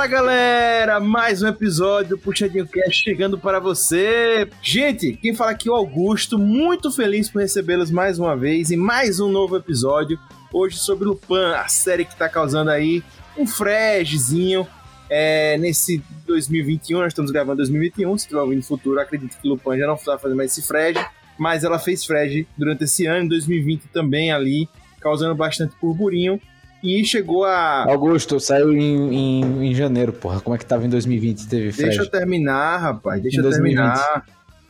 Fala galera, mais um episódio do Puxadinho Cast chegando para você. Gente, quem fala aqui é o Augusto, muito feliz por recebê-los mais uma vez em mais um novo episódio. Hoje sobre Lupin, a série que tá causando aí um freshzinho é, nesse 2021. Nós estamos gravando 2021, se estiver ouvindo no futuro, acredito que Lupin já não está fazendo mais esse fresh, mas ela fez fresh durante esse ano, 2020 também ali, causando bastante burburinho. E chegou a. Augusto, saiu em, em, em janeiro, porra. Como é que tava em 2020? Teve Fred? Deixa eu terminar, rapaz. Deixa em eu 2020. terminar.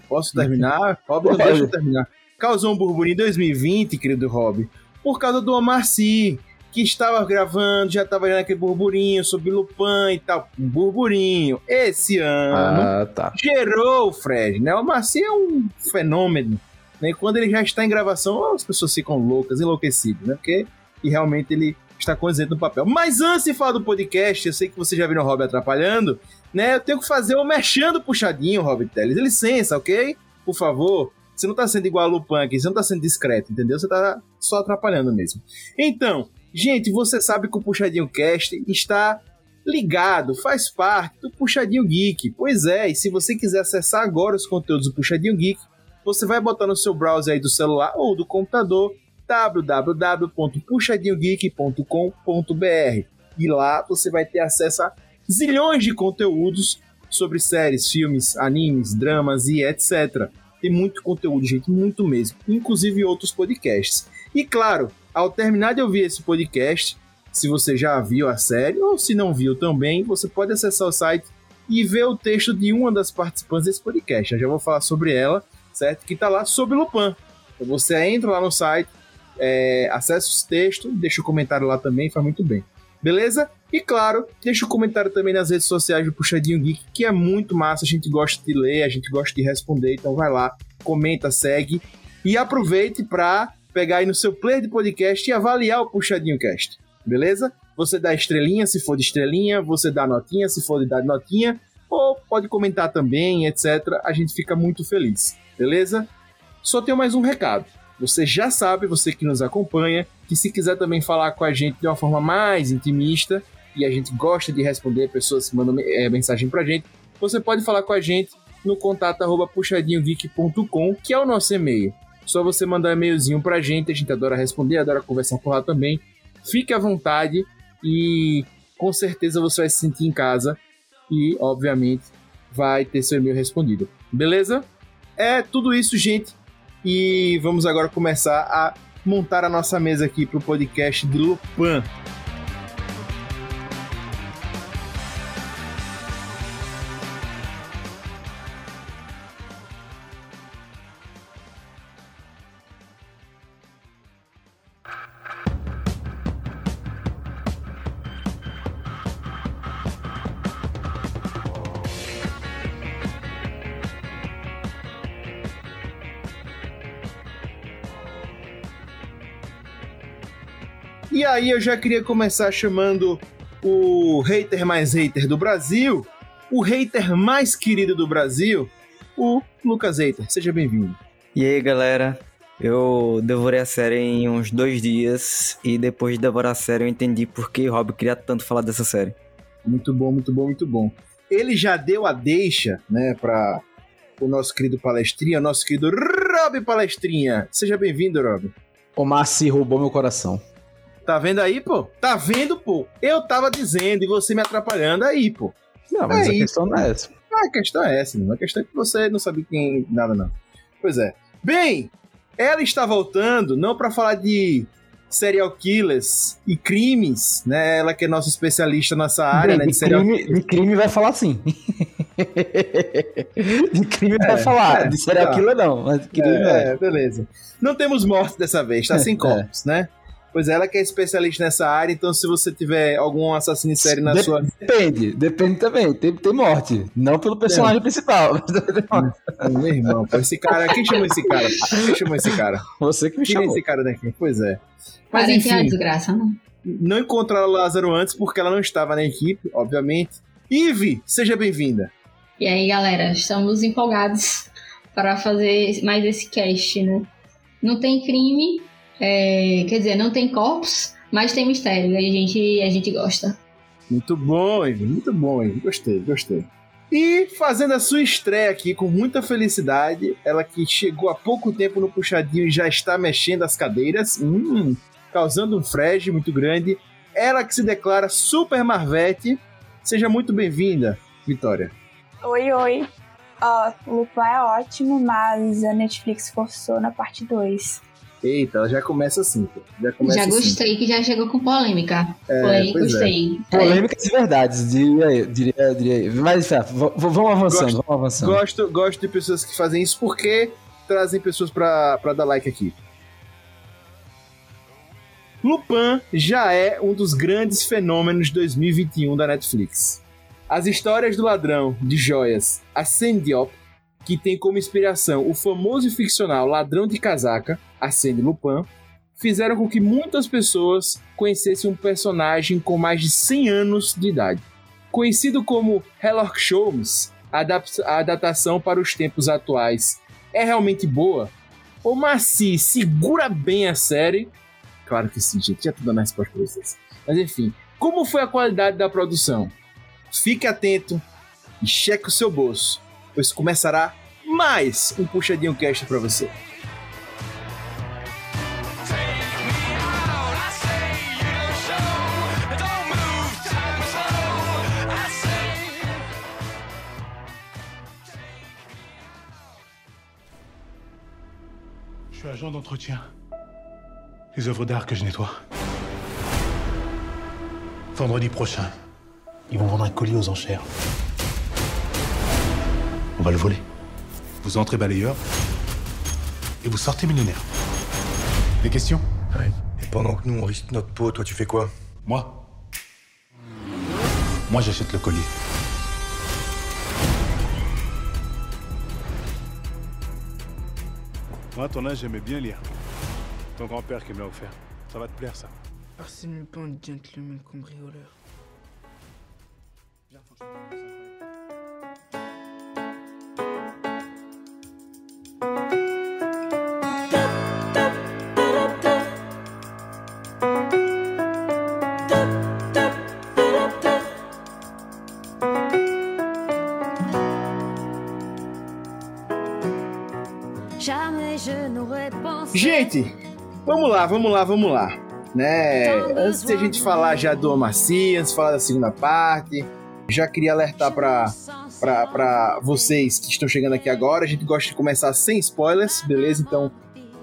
Posso terminar? Rob, deixa eu terminar. Causou um burburinho em 2020, querido Rob, por causa do Omar Sy, que estava gravando, já estava naquele burburinho sobre Lupin e tal. Um burburinho. Esse ano ah, tá. gerou o Fred, né? O Omar Sy é um fenômeno. Né? Quando ele já está em gravação, as pessoas ficam loucas, enlouquecidas, né? Porque e realmente ele está condizente no papel. Mas antes de falar do podcast, eu sei que você já viu o Rob atrapalhando, né? Eu tenho que fazer o mexendo puxadinho, Rob Teles. Licença, ok? Por favor. Você não tá sendo igual a Lupan aqui, você não tá sendo discreto, entendeu? Você tá só atrapalhando mesmo. Então, gente, você sabe que o Puxadinho Cast está ligado, faz parte do Puxadinho Geek. Pois é, e se você quiser acessar agora os conteúdos do Puxadinho Geek, você vai botar no seu browser aí do celular ou do computador www.puxadinhogeek.com.br e lá você vai ter acesso a zilhões de conteúdos sobre séries, filmes, animes, dramas e etc. Tem muito conteúdo, gente, muito mesmo, inclusive outros podcasts. E claro, ao terminar de ouvir esse podcast, se você já viu a série ou se não viu também, você pode acessar o site e ver o texto de uma das participantes desse podcast. Eu já vou falar sobre ela, certo? Que está lá sobre Lupin. Então você entra lá no site, é, acesse os textos, deixa o comentário lá também, faz muito bem. Beleza? E claro, deixa o comentário também nas redes sociais do Puxadinho Geek, que é muito massa, a gente gosta de ler, a gente gosta de responder, então vai lá, comenta, segue e aproveite para pegar aí no seu player de podcast e avaliar o Puxadinho Cast. Beleza? Você dá estrelinha se for de estrelinha, você dá notinha se for de dar notinha, ou pode comentar também, etc. A gente fica muito feliz. Beleza? Só tenho mais um recado. Você já sabe, você que nos acompanha, que se quiser também falar com a gente de uma forma mais intimista, e a gente gosta de responder, pessoas que mandam é, mensagem pra gente, você pode falar com a gente no contato arroba puxadinhogeek.com, que é o nosso e-mail. Só você mandar um e-mailzinho pra gente, a gente adora responder, adora conversar por lá também. Fique à vontade e com certeza você vai se sentir em casa e, obviamente, vai ter seu e-mail respondido. Beleza? É tudo isso, gente. E vamos agora começar a montar a nossa mesa aqui para o podcast de Lupin. Aí eu já queria começar chamando o hater mais hater do Brasil, o hater mais querido do Brasil, o Lucas Hater. Seja bem-vindo. E aí, galera? Eu devorei a série em uns dois dias e depois de devorar a série eu entendi por que o Rob queria tanto falar dessa série. Muito bom, muito bom, muito bom. Ele já deu a deixa, né, para o nosso querido palestrinha, nosso querido Rob Palestrinha. Seja bem-vindo, Rob. O Massi roubou meu coração. Tá vendo aí, pô? Tá vendo, pô? Eu tava dizendo e você me atrapalhando aí, pô. Não, mas é a questão não é essa. Ah, a questão é essa, não. A questão é que você não sabe quem. Nada, não. Pois é. Bem, ela está voltando não para falar de serial killers e crimes, né? Ela que é nossa especialista nessa área, Bem, né? De, serial... crime, de crime vai falar sim. de crime é, vai falar. É, de serial tá. killer não, mas de crime é, é. beleza. Não temos morte dessa vez, tá sem corpos, né? Pois é, ela que é especialista nessa área, então se você tiver algum assassino em série na Dep sua. Depende, depende também. Tem, tem morte. Não pelo personagem é. principal. Meu irmão, pô, esse cara. Quem chamou esse cara? Quem chamou esse cara? Você que me Quem chamou. é esse cara daqui? Pois é. Mas enfim. É desgraça, não. Não encontraram o Lázaro antes porque ela não estava na equipe, obviamente. Ive, seja bem-vinda. E aí, galera, estamos empolgados para fazer mais esse cast, né? Não tem crime, é, quer dizer, não tem corpos, mas tem mistério. E a gente, a gente gosta. Muito bom, Ivan, muito bom. Gostei, gostei. E fazendo a sua estreia aqui com muita felicidade, ela que chegou há pouco tempo no puxadinho e já está mexendo as cadeiras, hum, causando um frege muito grande. Ela que se declara Super Marvete. Seja muito bem-vinda, Vitória. Oi, oi. Ó, o Lupin é ótimo, mas a Netflix forçou na parte 2. Eita, ela já começa assim, pô. Já começa Já assim. gostei que já chegou com polêmica. É, Foi, é. gostei. Polêmicas e verdades, diria eu. Diria, diria. Mas tá, vamos avançando, Gosto- vamos avançando. Gosto, gosto de pessoas que fazem isso porque trazem pessoas pra, pra dar like aqui. Lupin já é um dos grandes fenômenos de 2021 da Netflix. As histórias do ladrão de joias Arsène Diop, que tem como inspiração o famoso e ficcional ladrão de casaca Arsène Lupin, fizeram com que muitas pessoas conhecessem um personagem com mais de 100 anos de idade. Conhecido como Sherlock Holmes, a adap- a adaptação para os tempos atuais é realmente boa? O Maci segura bem a série? Claro que sim, gente. Já tô dando a resposta pra vocês. Mas enfim, como foi a qualidade da produção? Fique atento e cheque o seu bolso, pois começará mais um Puxadinho Cast pra você. Je suis agent d'entretien. Les œuvres d'art que je nettoie. Vendredi prochain, ils vont vendre un colis aux enchères. On va le voler. Vous entrez balayeur et vous sortez millionnaire. Des questions? Ouais. Et pendant que nous on risque notre peau, toi tu fais quoi? Moi? Moi j'achète le colis. Moi, à ton âge, j'aimais bien lire. Ton grand-père qui me l'a offert. Ça va te plaire, ça. Arsène Lupin, gentleman cambrioleur. Jamais Gente, vamos lá, vamos lá, vamos lá. Né? Antes de a gente falar já do Amacia, antes de falar da segunda parte, já queria alertar para vocês que estão chegando aqui agora. A gente gosta de começar sem spoilers, beleza? Então,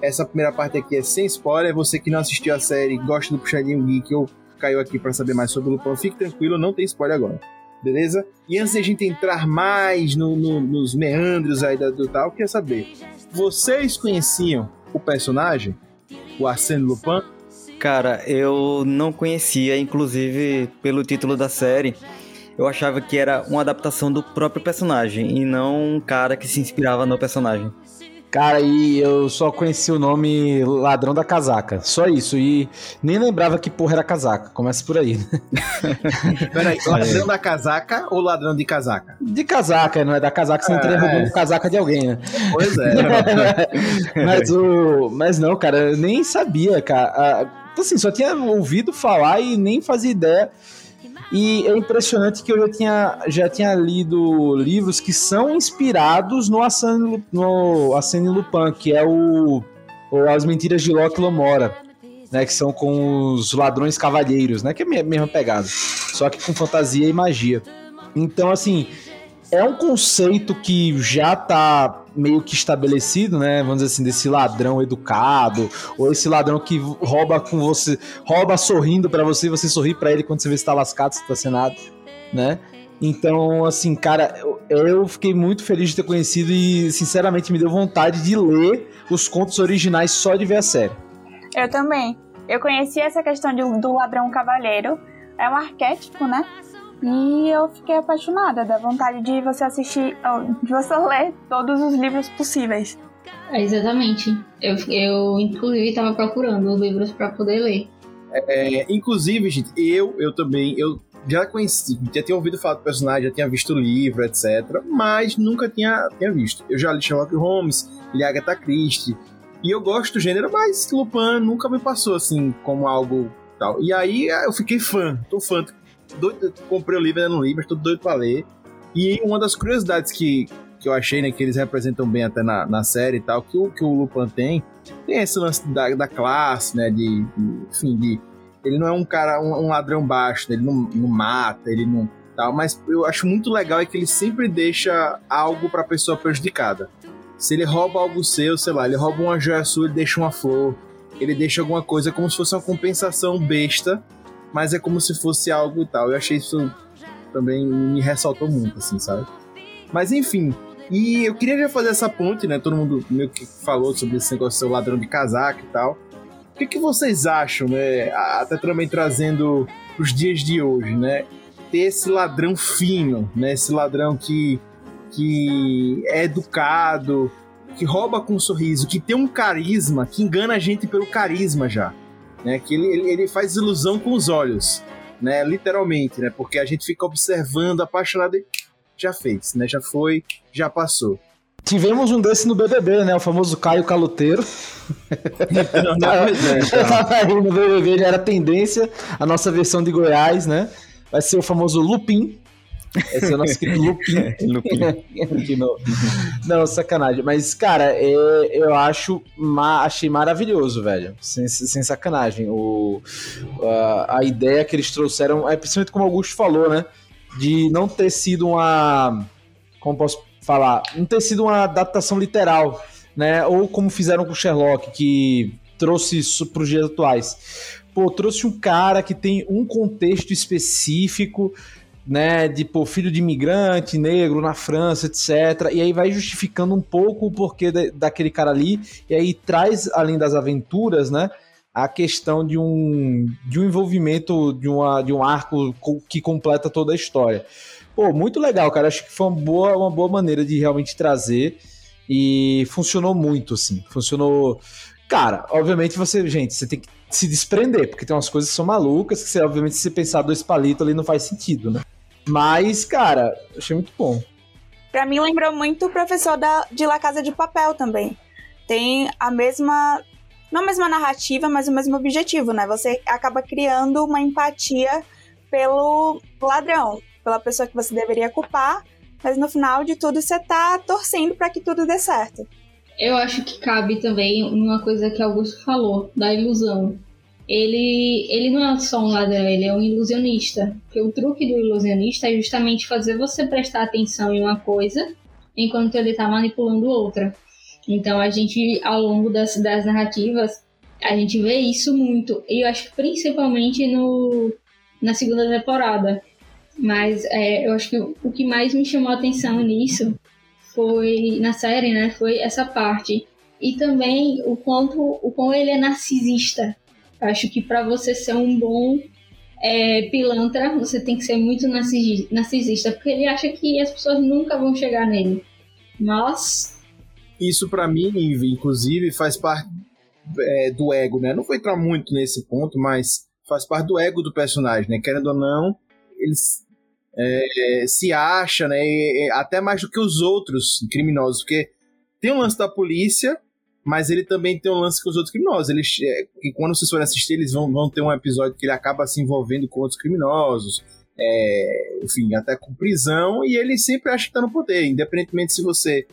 essa primeira parte aqui é sem spoiler. Você que não assistiu a série, gosta do Puxadinho Geek ou caiu aqui para saber mais sobre o Lupin, fique tranquilo, não tem spoiler agora. Beleza? E antes de a gente entrar mais no- no- nos meandros aí da- do tal, eu queria saber: vocês conheciam o personagem? O Arsène Lupin? Cara, eu não conhecia, inclusive pelo título da série, eu achava que era uma adaptação do próprio personagem e não um cara que se inspirava no personagem. Cara, e eu só conheci o nome Ladrão da Casaca. Só isso. E nem lembrava que porra era casaca. Começa por aí. né? Peraí, ladrão da casaca ou ladrão de casaca? De casaca, não é da casaca, você não teria É. casaca de alguém, né? Pois é. mas, o, mas não, cara, eu nem sabia, cara. Ah, Assim, só tinha ouvido falar e nem fazia ideia. E é impressionante que eu já tinha, já tinha lido livros que são inspirados no Arsène, no Arsène Lupin, que é o, o As Mentiras de Locke Lamora, né, que são com os ladrões cavalheiros, né, que é a me- mesma pegada, só que com fantasia e magia. Então, assim, é um conceito que já tá meio que estabelecido, né? Vamos dizer assim, desse ladrão educado, ou esse ladrão que rouba com você, rouba sorrindo pra você e você sorri pra ele quando você vê se tá lascado, se tá sem nada, né? Então, assim, cara, eu, fiquei muito feliz de ter conhecido e, sinceramente, me deu vontade de ler os contos originais só de ver a série. Eu também. Eu conheci essa questão de- do ladrão cavalheiro. É um arquétipo, né? E eu fiquei apaixonada, da vontade de você assistir, de você ler todos os livros possíveis. É, exatamente. Eu, eu inclusive, estava procurando os livros para poder ler. É, inclusive, gente, eu, eu também, eu já conheci, já tinha ouvido falar do personagem, já tinha visto o livro, etc. Mas nunca tinha, tinha visto. Eu já li Sherlock Holmes, li Agatha Christie. E eu gosto do gênero, mas Lupin nunca me passou assim como algo tal. E aí eu fiquei fã, tô fã. Doido, comprei o livro ainda no livro, tô doido pra ler. E uma das curiosidades que, que eu achei, né, que eles representam bem até na, na série e tal, que o, que o Lupin tem, tem esse lance da, da classe, né, de, de enfim, de, ele não é um cara, um, um ladrão baixo, né, ele não, não mata, ele não tal, mas eu acho muito legal é que ele sempre deixa algo pra pessoa prejudicada. Se ele rouba algo seu, sei lá, ele rouba uma joia sua, ele deixa uma flor, ele deixa alguma coisa como se fosse uma compensação besta, mas é como se fosse algo e tal. Eu achei isso também me ressaltou muito, assim, sabe? Mas enfim, e eu queria já fazer essa ponte, né? Todo mundo meio que falou sobre esse negócio de ser ladrão de casaco e tal. O que, que vocês acham, né? Até também trazendo os dias de hoje, né? Ter esse ladrão fino, né? Esse ladrão que, que é educado, que rouba com um sorriso, que tem um carisma, que engana a gente pelo carisma já. Né? Que ele, ele, faz ilusão com os olhos, né? Literalmente, né? Porque a gente fica observando, apaixonado e já fez, né? Já foi, já passou. Tivemos um desse no BBB, né? O famoso Caio Caloteiro. Não, não, é, aí no BBB, ele era tendência. A nossa versão de Goiás, né? Vai ser o famoso Lupin. Esse é o nosso querido Lupin. Lupin. Aqui no- Não, sacanagem. Mas, cara, é, eu acho. achei maravilhoso, velho. Sem, sem sacanagem. O, a, a ideia que eles trouxeram, é principalmente como o Augusto falou, né? De não ter sido uma. Como posso falar? Não ter sido uma adaptação literal, né? Ou como fizeram com o Sherlock, que trouxe isso para os dias atuais. Pô, trouxe um cara que tem um contexto específico né, de pô, filho de imigrante, negro na França, etc. E aí vai justificando um pouco o porquê da- daquele cara ali, e aí traz, além das aventuras, né, a questão de um, de um envolvimento, de, uma, de um arco co- que completa toda a história. Pô, muito legal, cara. Acho que foi uma boa, uma boa maneira de realmente trazer e funcionou muito, assim. Funcionou. Cara, obviamente você, gente, você tem que se desprender, porque tem umas coisas que são malucas, que você, obviamente, se você pensar dois palitos ali não faz sentido, né? Mas, cara, achei muito bom. Pra mim lembrou muito o professor da, de La Casa de Papel também. Tem a mesma. Não a mesma narrativa, mas o mesmo objetivo, né? Você acaba criando uma empatia pelo ladrão, pela pessoa que você deveria culpar, mas no final de tudo você tá torcendo pra que tudo dê certo. Eu acho que cabe também uma coisa que Augusto falou, da ilusão. Ele, ele não é só um ladrão, ele é um ilusionista. Porque o truque do ilusionista é justamente fazer você prestar atenção em uma coisa enquanto ele está manipulando outra. Então a gente, ao longo das, das narrativas, a gente vê isso muito. E eu acho que principalmente no, na segunda temporada. Mas é, eu acho que o, que mais me chamou a atenção nisso foi na série, né? Foi essa parte. E também o quanto o quão ele é narcisista. Acho que para você ser um bom é, pilantra, você tem que ser muito narcisi- narcisista, porque ele acha que as pessoas nunca vão chegar nele. Mas Isso pra mim, inclusive, faz parte é, do ego, né? Não vou entrar muito nesse ponto, mas faz parte do ego do personagem, né? Querendo ou não, eles é, se acha, né? até mais do que os outros criminosos, porque tem um lance da polícia, mas ele também tem um lance com os outros criminosos. Eles, é, quando vocês forem assistir, eles vão, vão ter um episódio que ele acaba se envolvendo com outros criminosos, é, enfim, até com prisão, e ele sempre acha que tá no poder, independentemente se você,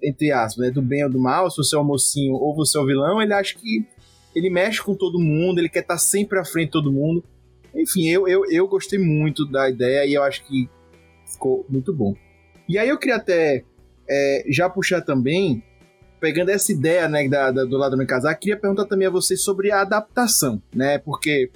entre aspas, né, do bem ou do mal, se você é o mocinho ou você é o vilão, ele acha que ele mexe com todo mundo, ele quer estar sempre à frente de todo mundo. Enfim, eu, eu, eu gostei muito da ideia e eu acho que ficou muito bom. E aí eu queria até é, já puxar também, pegando essa ideia né, da, da- do Ladrão em Casaco, queria perguntar também a vocês sobre a adaptação, né? Porque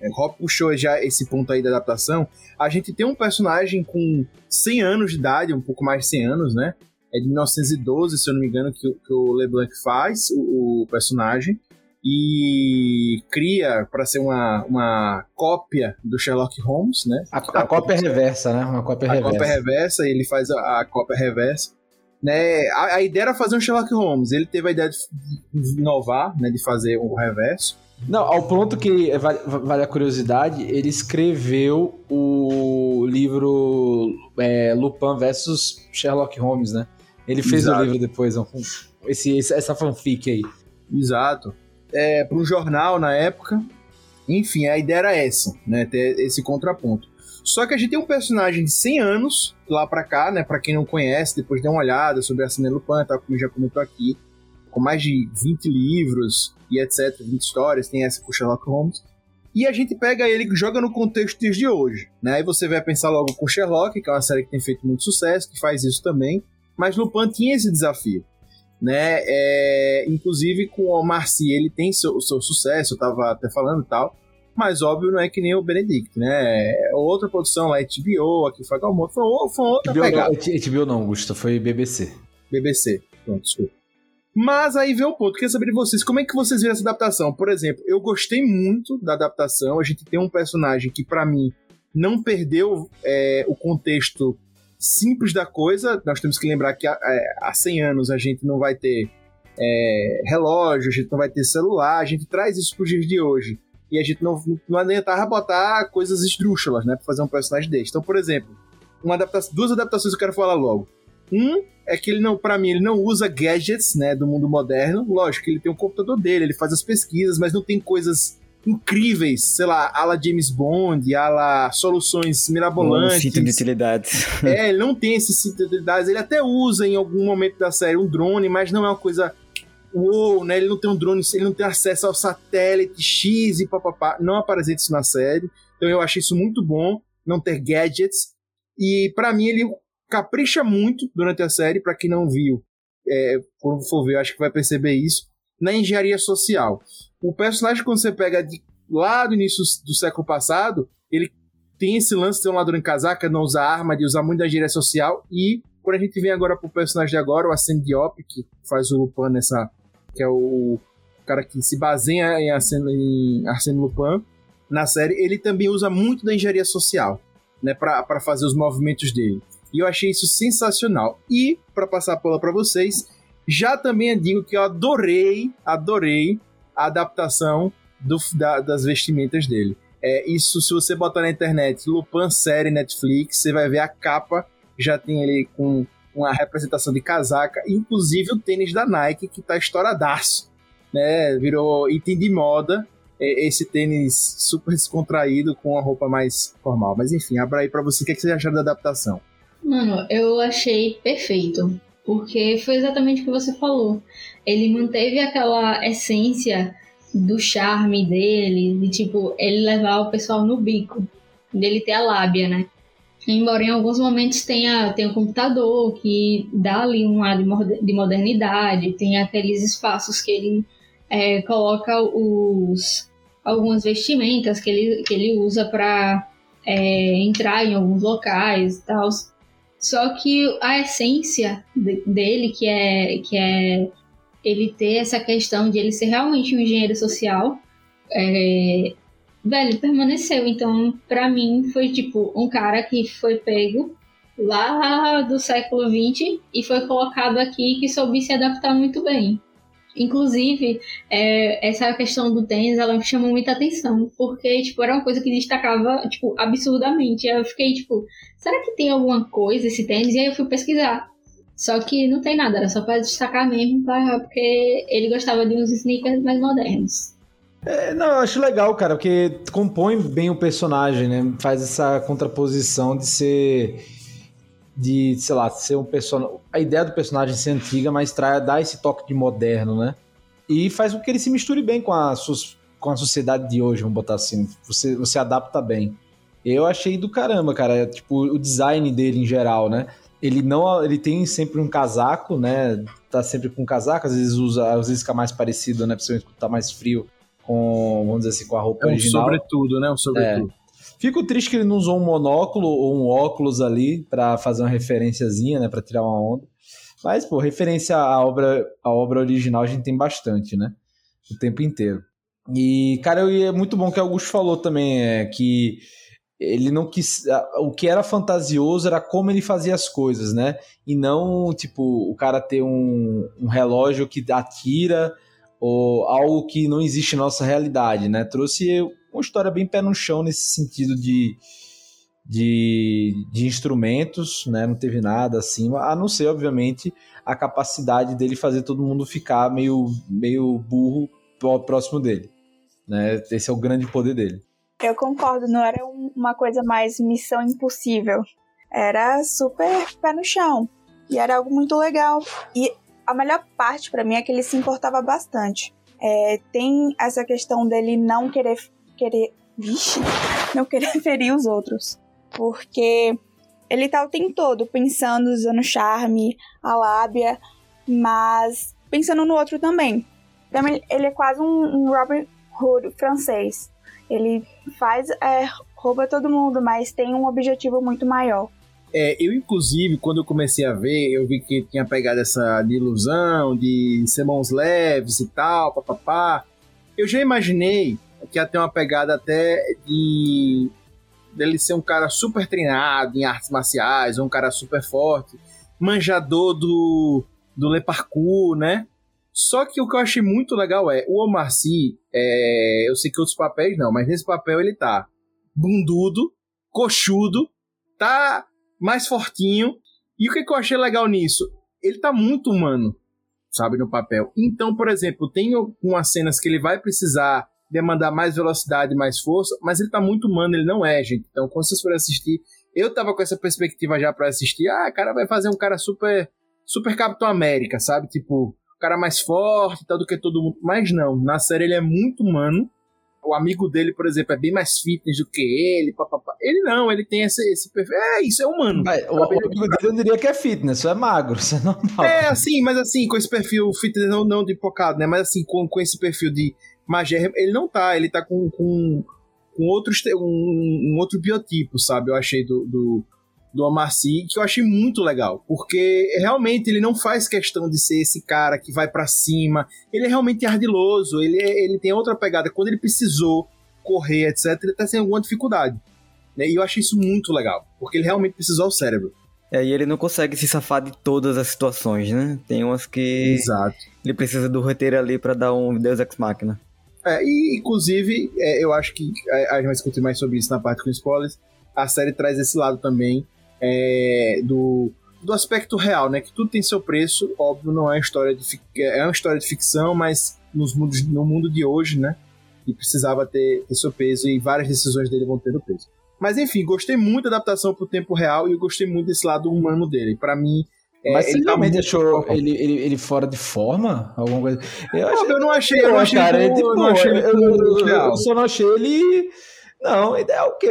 é, Rob puxou já esse ponto aí da adaptação. A gente tem um personagem com 100 anos de idade, um pouco mais de 100 anos, né? É de 1912, se eu não me engano, que, o- que o LeBlanc faz, o, o personagem. E cria para ser uma, uma cópia do Sherlock Holmes, né? A, a cópia reversa, né? Uma cópia a reversa. cópia reversa, ele faz a, a cópia reversa. Né, a, a ideia era fazer um Sherlock Holmes. Ele teve a ideia de, de inovar, né, de fazer o reverso. Não, ao ponto que vale, vale a curiosidade, ele escreveu o livro é, Lupin versus Sherlock Holmes, né? Ele fez Exato. o livro depois, esse, esse- essa fanfic aí. Exato. É, para um jornal na época. Enfim, a ideia era essa, né? Ter esse contraponto. Só que a gente tem um personagem de 100 anos lá pra cá, né? Pra quem não conhece, depois dê uma olhada sobre a Cine Lupin, tá, como já comentou aqui, com mais de 20 livros e etc, 20 histórias, tem essa com Sherlock Holmes. E a gente pega ele e joga no contexto de hoje, né? Aí você vai pensar logo com Sherlock, que é uma série que tem feito muito sucesso, que faz isso também, mas Lupin tinha esse desafio né? É, inclusive com o Marcy, ele tem seu, seu sucesso, eu tava até falando e tal, mas óbvio não é que nem o Benedict, né? É outra produção lá, HBO, aqui foi Galmoto, foi, foi outra HBO, pegada. Não, HBO não, Augusto, foi BBC. BBC, pronto, desculpa. Mas aí vem o ponto, queria saber de vocês, como é que vocês viram essa adaptação? Por exemplo, eu gostei muito da adaptação, a gente tem um personagem que para mim não perdeu é, o contexto simples da coisa. Nós temos que lembrar que há, é, há 100 anos a gente não vai ter é, relógio, a gente não vai ter celular, a gente traz isso para os dias de hoje. E a gente não, não adiantava botar coisas esdrúxulas, né, para fazer um personagem desse. Então, por exemplo, uma duas adaptações eu quero falar logo. Um é que ele não, para mim, ele não usa gadgets, né, do mundo moderno. Lógico, ele tem um computador dele, ele faz as pesquisas, mas não tem coisas incríveis, sei lá, ala James Bond, ala soluções mirabolantes. Um cinto de utilidades. É, ele não tem esse cinto de utilidades. Ele até usa em algum momento da série um drone, mas não é uma coisa. Uou, né? Ele não tem um drone, ele não tem acesso ao satélite X e papapá. Não aparece isso na série. Então eu achei isso muito bom, não ter gadgets. E para mim ele capricha muito durante a série, para quem não viu. É, quando for ver, eu acho que vai perceber isso. Na engenharia social o personagem, quando você pega de lá do início do século passado, ele tem esse lance de ter um ladrão em casaca, não usar arma, de usar muito da gíria social. E quando a gente vem agora pro personagem de agora, o Arsene Diop, que faz o Lupin nessa. que é o cara que se baseia em Arsene Lupin na série, ele também usa muito da engenharia social, né, para fazer os movimentos dele. E eu achei isso sensacional. E, para passar a bola para vocês, já também digo que eu adorei, adorei a adaptação do, da, das vestimentas dele. É, isso, se você botar na internet Lupin série Netflix, você vai ver a capa, já tem ele com uma representação de casaca, inclusive o tênis da Nike, que tá estouradaço, né? Virou item de moda, esse tênis super descontraído com a roupa mais formal. Mas enfim, abra aí pra você, o que, é que você achou da adaptação? Mano, eu achei perfeito, porque foi exatamente o que você falou ele manteve aquela essência do charme dele, de tipo, ele levar o pessoal no bico, dele ter a lábia, né? Embora em alguns momentos tenha, tenha um computador que dá ali um ar de modernidade, tem aqueles espaços que ele é, coloca os, algumas vestimentas que ele, que ele usa para é, entrar em alguns locais e tal. Só que a essência de, dele, que é, que é ele ter essa questão de ele ser realmente um engenheiro social, é, velho, permaneceu. Então, para mim, foi tipo um cara que foi pego lá do século XX e foi colocado aqui que soube se adaptar muito bem. Inclusive, é, essa questão do tênis, ela me chamou muita atenção, porque, tipo, era uma coisa que destacava, tipo, absurdamente. Eu fiquei, tipo, será que tem alguma coisa esse tênis? E aí eu fui pesquisar. Só que não tem nada, era só para destacar mesmo, pra, porque ele gostava de uns sneakers mais modernos. É, não, eu acho legal, cara, porque compõe bem o personagem, né? Faz essa contraposição de ser. De, sei lá, ser um personagem. A ideia do personagem ser antiga, mas trai, dá esse toque de moderno, né? E faz com que ele se misture bem com a, com a sociedade de hoje, vamos botar assim. Você, você adapta bem. Eu achei do caramba, cara. Tipo, o design dele em geral, né? ele não ele tem sempre um casaco, né? Tá sempre com um casaco, às vezes usa, às vezes fica mais parecido, né? Principalmente quando tá mais frio com, vamos dizer assim, com a roupa é um original. sobretudo, né? Um sobretudo. É. Fico triste que ele não usou um monóculo ou um óculos ali para fazer uma referenciazinha, né, para tirar uma onda. Mas, pô, referência à obra, à obra original a gente tem bastante, né? O tempo inteiro. E, cara, é muito bom que o Augusto falou também, é que ele não quis. O que era fantasioso era como ele fazia as coisas, né? E não, tipo, o cara ter um, um relógio que atira ou algo que não existe na nossa realidade, né? Trouxe uma história bem pé no chão nesse sentido de, de, de instrumentos, né? Não teve nada assim, a não ser, obviamente, a capacidade dele fazer todo mundo ficar meio, meio burro próximo dele, né? Esse é o grande poder dele. Eu concordo, não era um- uma coisa mais missão impossível. Era super pé no chão. E era algo muito legal. E a melhor parte pra mim é que ele se importava bastante. É, tem essa questão dele não querer querer, vixe, não querer ferir os outros, porque ele tá o tempo todo pensando, usando charme, a lábia, mas pensando no outro também. Também ele é quase um, um Robin Hood francês. Ele faz, é, rouba todo mundo, mas tem um objetivo muito maior. É, eu, inclusive, quando eu comecei a ver, eu vi que tinha pegado essa de ilusão, de ser mãos leves e tal, papapá. Eu já imaginei que ter uma pegada até de dele ser um cara super treinado em artes marciais, um cara super forte, manjador do, do Le Parkour, né? Só que o que eu achei muito legal é, o Omar Sy, é, eu sei que outros papéis não, mas nesse papel ele tá bundudo, coxudo, tá mais fortinho. E o que, que eu achei legal nisso? Ele tá muito humano, sabe, no papel. Então, por exemplo, tem umas cenas que ele vai precisar demandar mais velocidade, mais força, mas ele tá muito humano, ele não é, gente. Então, quando vocês forem assistir, eu tava com essa perspectiva já para assistir, ah, cara vai fazer um cara super super Capitão América, sabe? Tipo, o cara mais forte e tal do que todo mundo. Mas não, na série ele é muito humano. O amigo dele, por exemplo, é bem mais fitness do que ele, papapá. Ele não, ele tem esse, esse perfil. É, isso é humano. Mas, o, o amigo dele eu diria que é fitness, é magro, isso é normal. É, assim, mas assim, com esse perfil fitness, não, não de pocado, né? Mas assim, com, com esse perfil de magia, ele não tá, ele tá com, com, com outro, um, um outro biotipo, sabe? Eu achei do, do, do Omar Sy, que eu achei muito legal, porque realmente ele não faz questão de ser esse cara que vai para cima, ele é realmente ardiloso, ele, é, ele tem outra pegada, quando ele precisou correr, etc, ele tá sem alguma dificuldade, né? E eu achei isso muito legal, porque ele realmente precisou ao cérebro. É, e ele não consegue se safar de todas as situações, né? Tem umas que Exato. ele precisa do roteiro ali para dar um Deus Ex Machina. É, e, inclusive, é, eu acho que a, a gente vai discutir mais sobre isso na parte com spoilers. A série traz esse lado também é, do, do aspecto real, né? Que tudo tem seu preço, óbvio, não é uma história de, é uma história de ficção, mas nos mundos, no mundo de hoje, né? E precisava ter, ter seu peso e várias decisões dele vão ter peso. Mas enfim, gostei muito da adaptação pro tempo real e eu gostei muito desse lado humano dele. Para mim, é, Mas você ele tá realmente muito achou bom. ele, ele, ele fora de forma? Alguma coisa? Eu, Pô, eu não achei, eu não achei, cara, é eu não achei Eu, eu- eu- só não achei ele. Não, ele é o quê?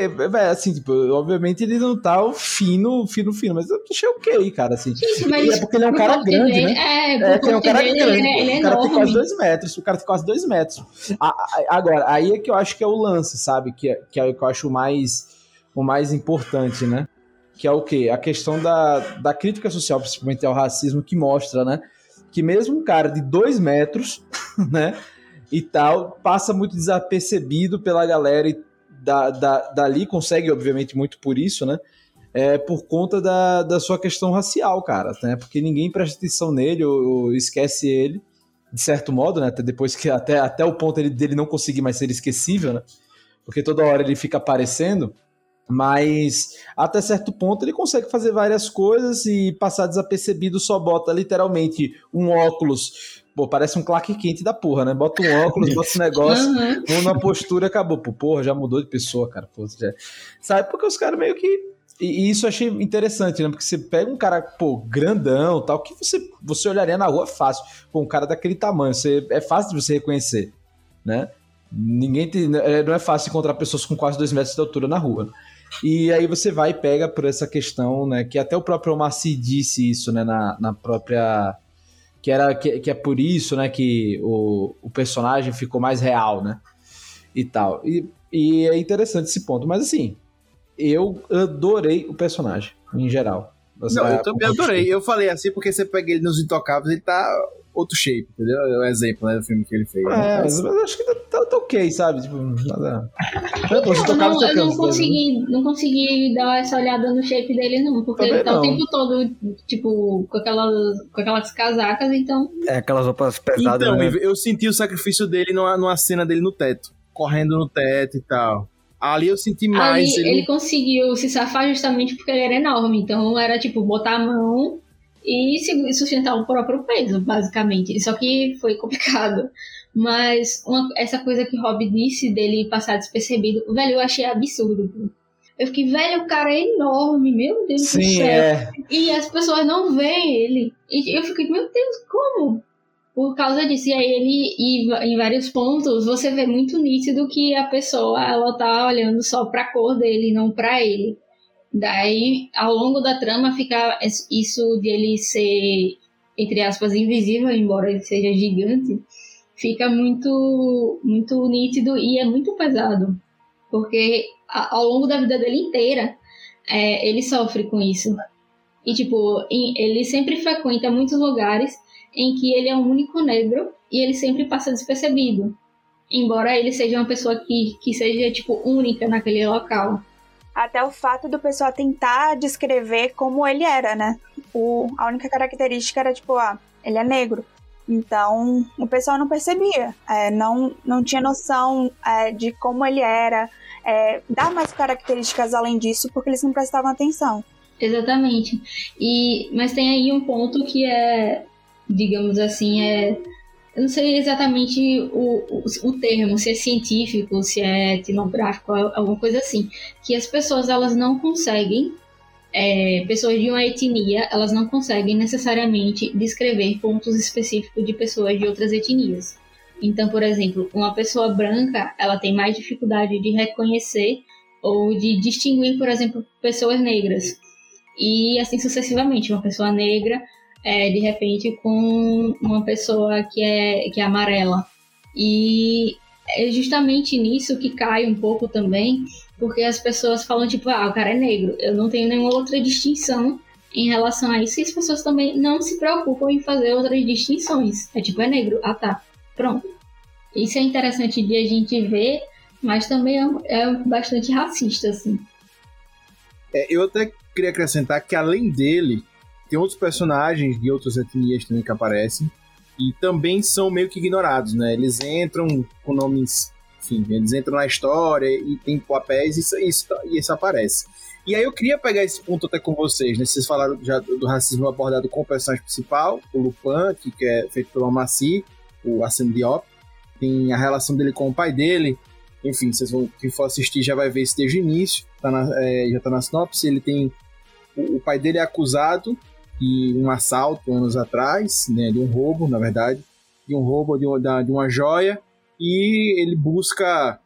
Assim, tipo, obviamente ele não tá o fino, fino, fino, mas eu achei ok, cara, assim. Gente, mas é porque ele é um cara grande, dele- né? É, É, é um cara dele, grande. ele é- ele é o cara tem quase dois metros. O cara tem quase dois metros. A- a- Agora, aí é que eu acho que é o lance, sabe? Que é, que é o que eu acho mais, o mais importante, né? Que é o quê? A questão da, da crítica social, principalmente ao racismo, que mostra, né? Que mesmo um cara de dois metros, né? E tal, passa muito desapercebido pela galera e da, da, dali consegue, obviamente, muito por isso, né? É, por conta da, da sua questão racial, cara, né? Porque ninguém presta atenção nele ou, ou esquece ele, de certo modo, né? Até depois que até, até o ponto ele, dele não conseguir mais ser esquecível, né? Porque toda hora ele fica aparecendo, mas até certo ponto ele consegue fazer várias coisas e passar desapercebido, só bota literalmente um óculos. Pô, parece um claque quente da porra, né? Bota um óculos, bota esse negócio, Uhum. uma postura acabou. Pô, porra, já mudou de pessoa, cara. Pô, já... Sabe? Porque os caras meio que. E isso eu achei interessante, né? Porque você pega um cara, pô, grandão tal, que você, você olharia na rua fácil. Pô, um cara daquele tamanho, você, é fácil de você reconhecer, né? Ninguém tem, é, não é fácil encontrar pessoas com quase dois metros de altura na rua. E aí você vai e pega por essa questão, né? Que até o próprio Omar Sy disse isso, né? Na, na própria. Que, era, que, que é por isso, né? Que o, o personagem ficou mais real, né? E tal. E, e é interessante esse ponto. Mas assim, eu adorei o personagem, em geral. Você Não, eu também adorei. Eu falei assim porque você pega ele nos Intocáveis, ele tá outro shape, entendeu? É o exemplo, né, do filme que ele fez. É, mas, mas eu acho que tá, tá- tá ok, sabe? Tipo, nada. É, Eu tocar, não, você eu não cansa, consegui, não consegui dar essa olhada no shape dele, não, porque Também ele tá não. o tempo todo, tipo, com aquelas, com aquelas casacas, então. É aquelas roupas pesadas, Então, né? Eu senti o sacrifício dele numa, numa cena dele no teto, correndo no teto e tal. Ali eu senti mais. Ali ele... conseguiu se safar justamente porque ele era enorme, então era tipo botar a mão e sustentar o próprio peso, basicamente. Só que foi complicado. Mas uma, essa coisa que o Rob disse dele passar despercebido, velho, eu achei absurdo. Eu fiquei, velho, o cara é enorme, meu Deus do Sim, céu. é. E as pessoas não veem ele. E eu fiquei, meu Deus, como? Por causa disso. E aí ele, e em vários pontos, você vê muito nítido que a pessoa, ela tá olhando só pra cor dele, não pra ele. Daí, ao longo da trama, fica isso de ele ser, entre aspas, invisível, embora ele seja gigante, fica muito, muito nítido e é muito pesado. Porque ao longo da vida dele inteira, é, ele sofre com isso. E, tipo, ele sempre frequenta muitos lugares em que ele é o único negro e ele sempre passa despercebido. Embora ele seja uma pessoa que, que seja, tipo, única naquele local. Até o fato do pessoal tentar descrever como ele era, né? O, a única característica era tipo, ah, ele é negro. Então, o pessoal não percebia, é, não, não tinha noção é, de como ele era, é, dar mais características além disso, porque eles não prestavam atenção. Exatamente. E, mas tem aí um ponto que é, digamos assim, é. Eu não sei exatamente o, o, o termo, se é científico, se é etnográfico, alguma coisa assim. Que as pessoas elas não conseguem, é, pessoas de uma etnia, elas não conseguem necessariamente descrever pontos específicos de pessoas de outras etnias. Então, por exemplo, uma pessoa branca, ela tem mais dificuldade de reconhecer ou de distinguir, por exemplo, pessoas negras e assim sucessivamente. Uma pessoa negra, é, de repente, com uma pessoa que é, que é amarela. E é justamente nisso que cai um pouco também, porque as pessoas falam, tipo, ah, o cara é negro, eu não tenho nenhuma outra distinção em relação a isso, e as pessoas também não se preocupam em fazer outras distinções. É tipo, é negro, ah tá, pronto. Isso é interessante de a gente ver, mas também é, é bastante racista, assim. É, eu até queria acrescentar que além dele, tem outros personagens de outras etnias também que aparecem e também são meio que ignorados, né? Eles entram com nomes, enfim, eles entram na história e tem papéis e isso, isso, e isso aparece. E aí eu queria pegar esse ponto até com vocês, né? Vocês falaram já do racismo abordado com o personagem principal, o Lupin, que, é feito pelo Amassi, o Arsène Diop. Tem a relação dele com o pai dele. Enfim, vocês vão, quem for assistir já vai ver isso desde o início. Tá na, é, já tá na sinopse. Ele tem. O, o pai dele é acusado de um assalto anos atrás, né? De um roubo, na verdade. De um roubo de, uma- de uma joia. E ele busca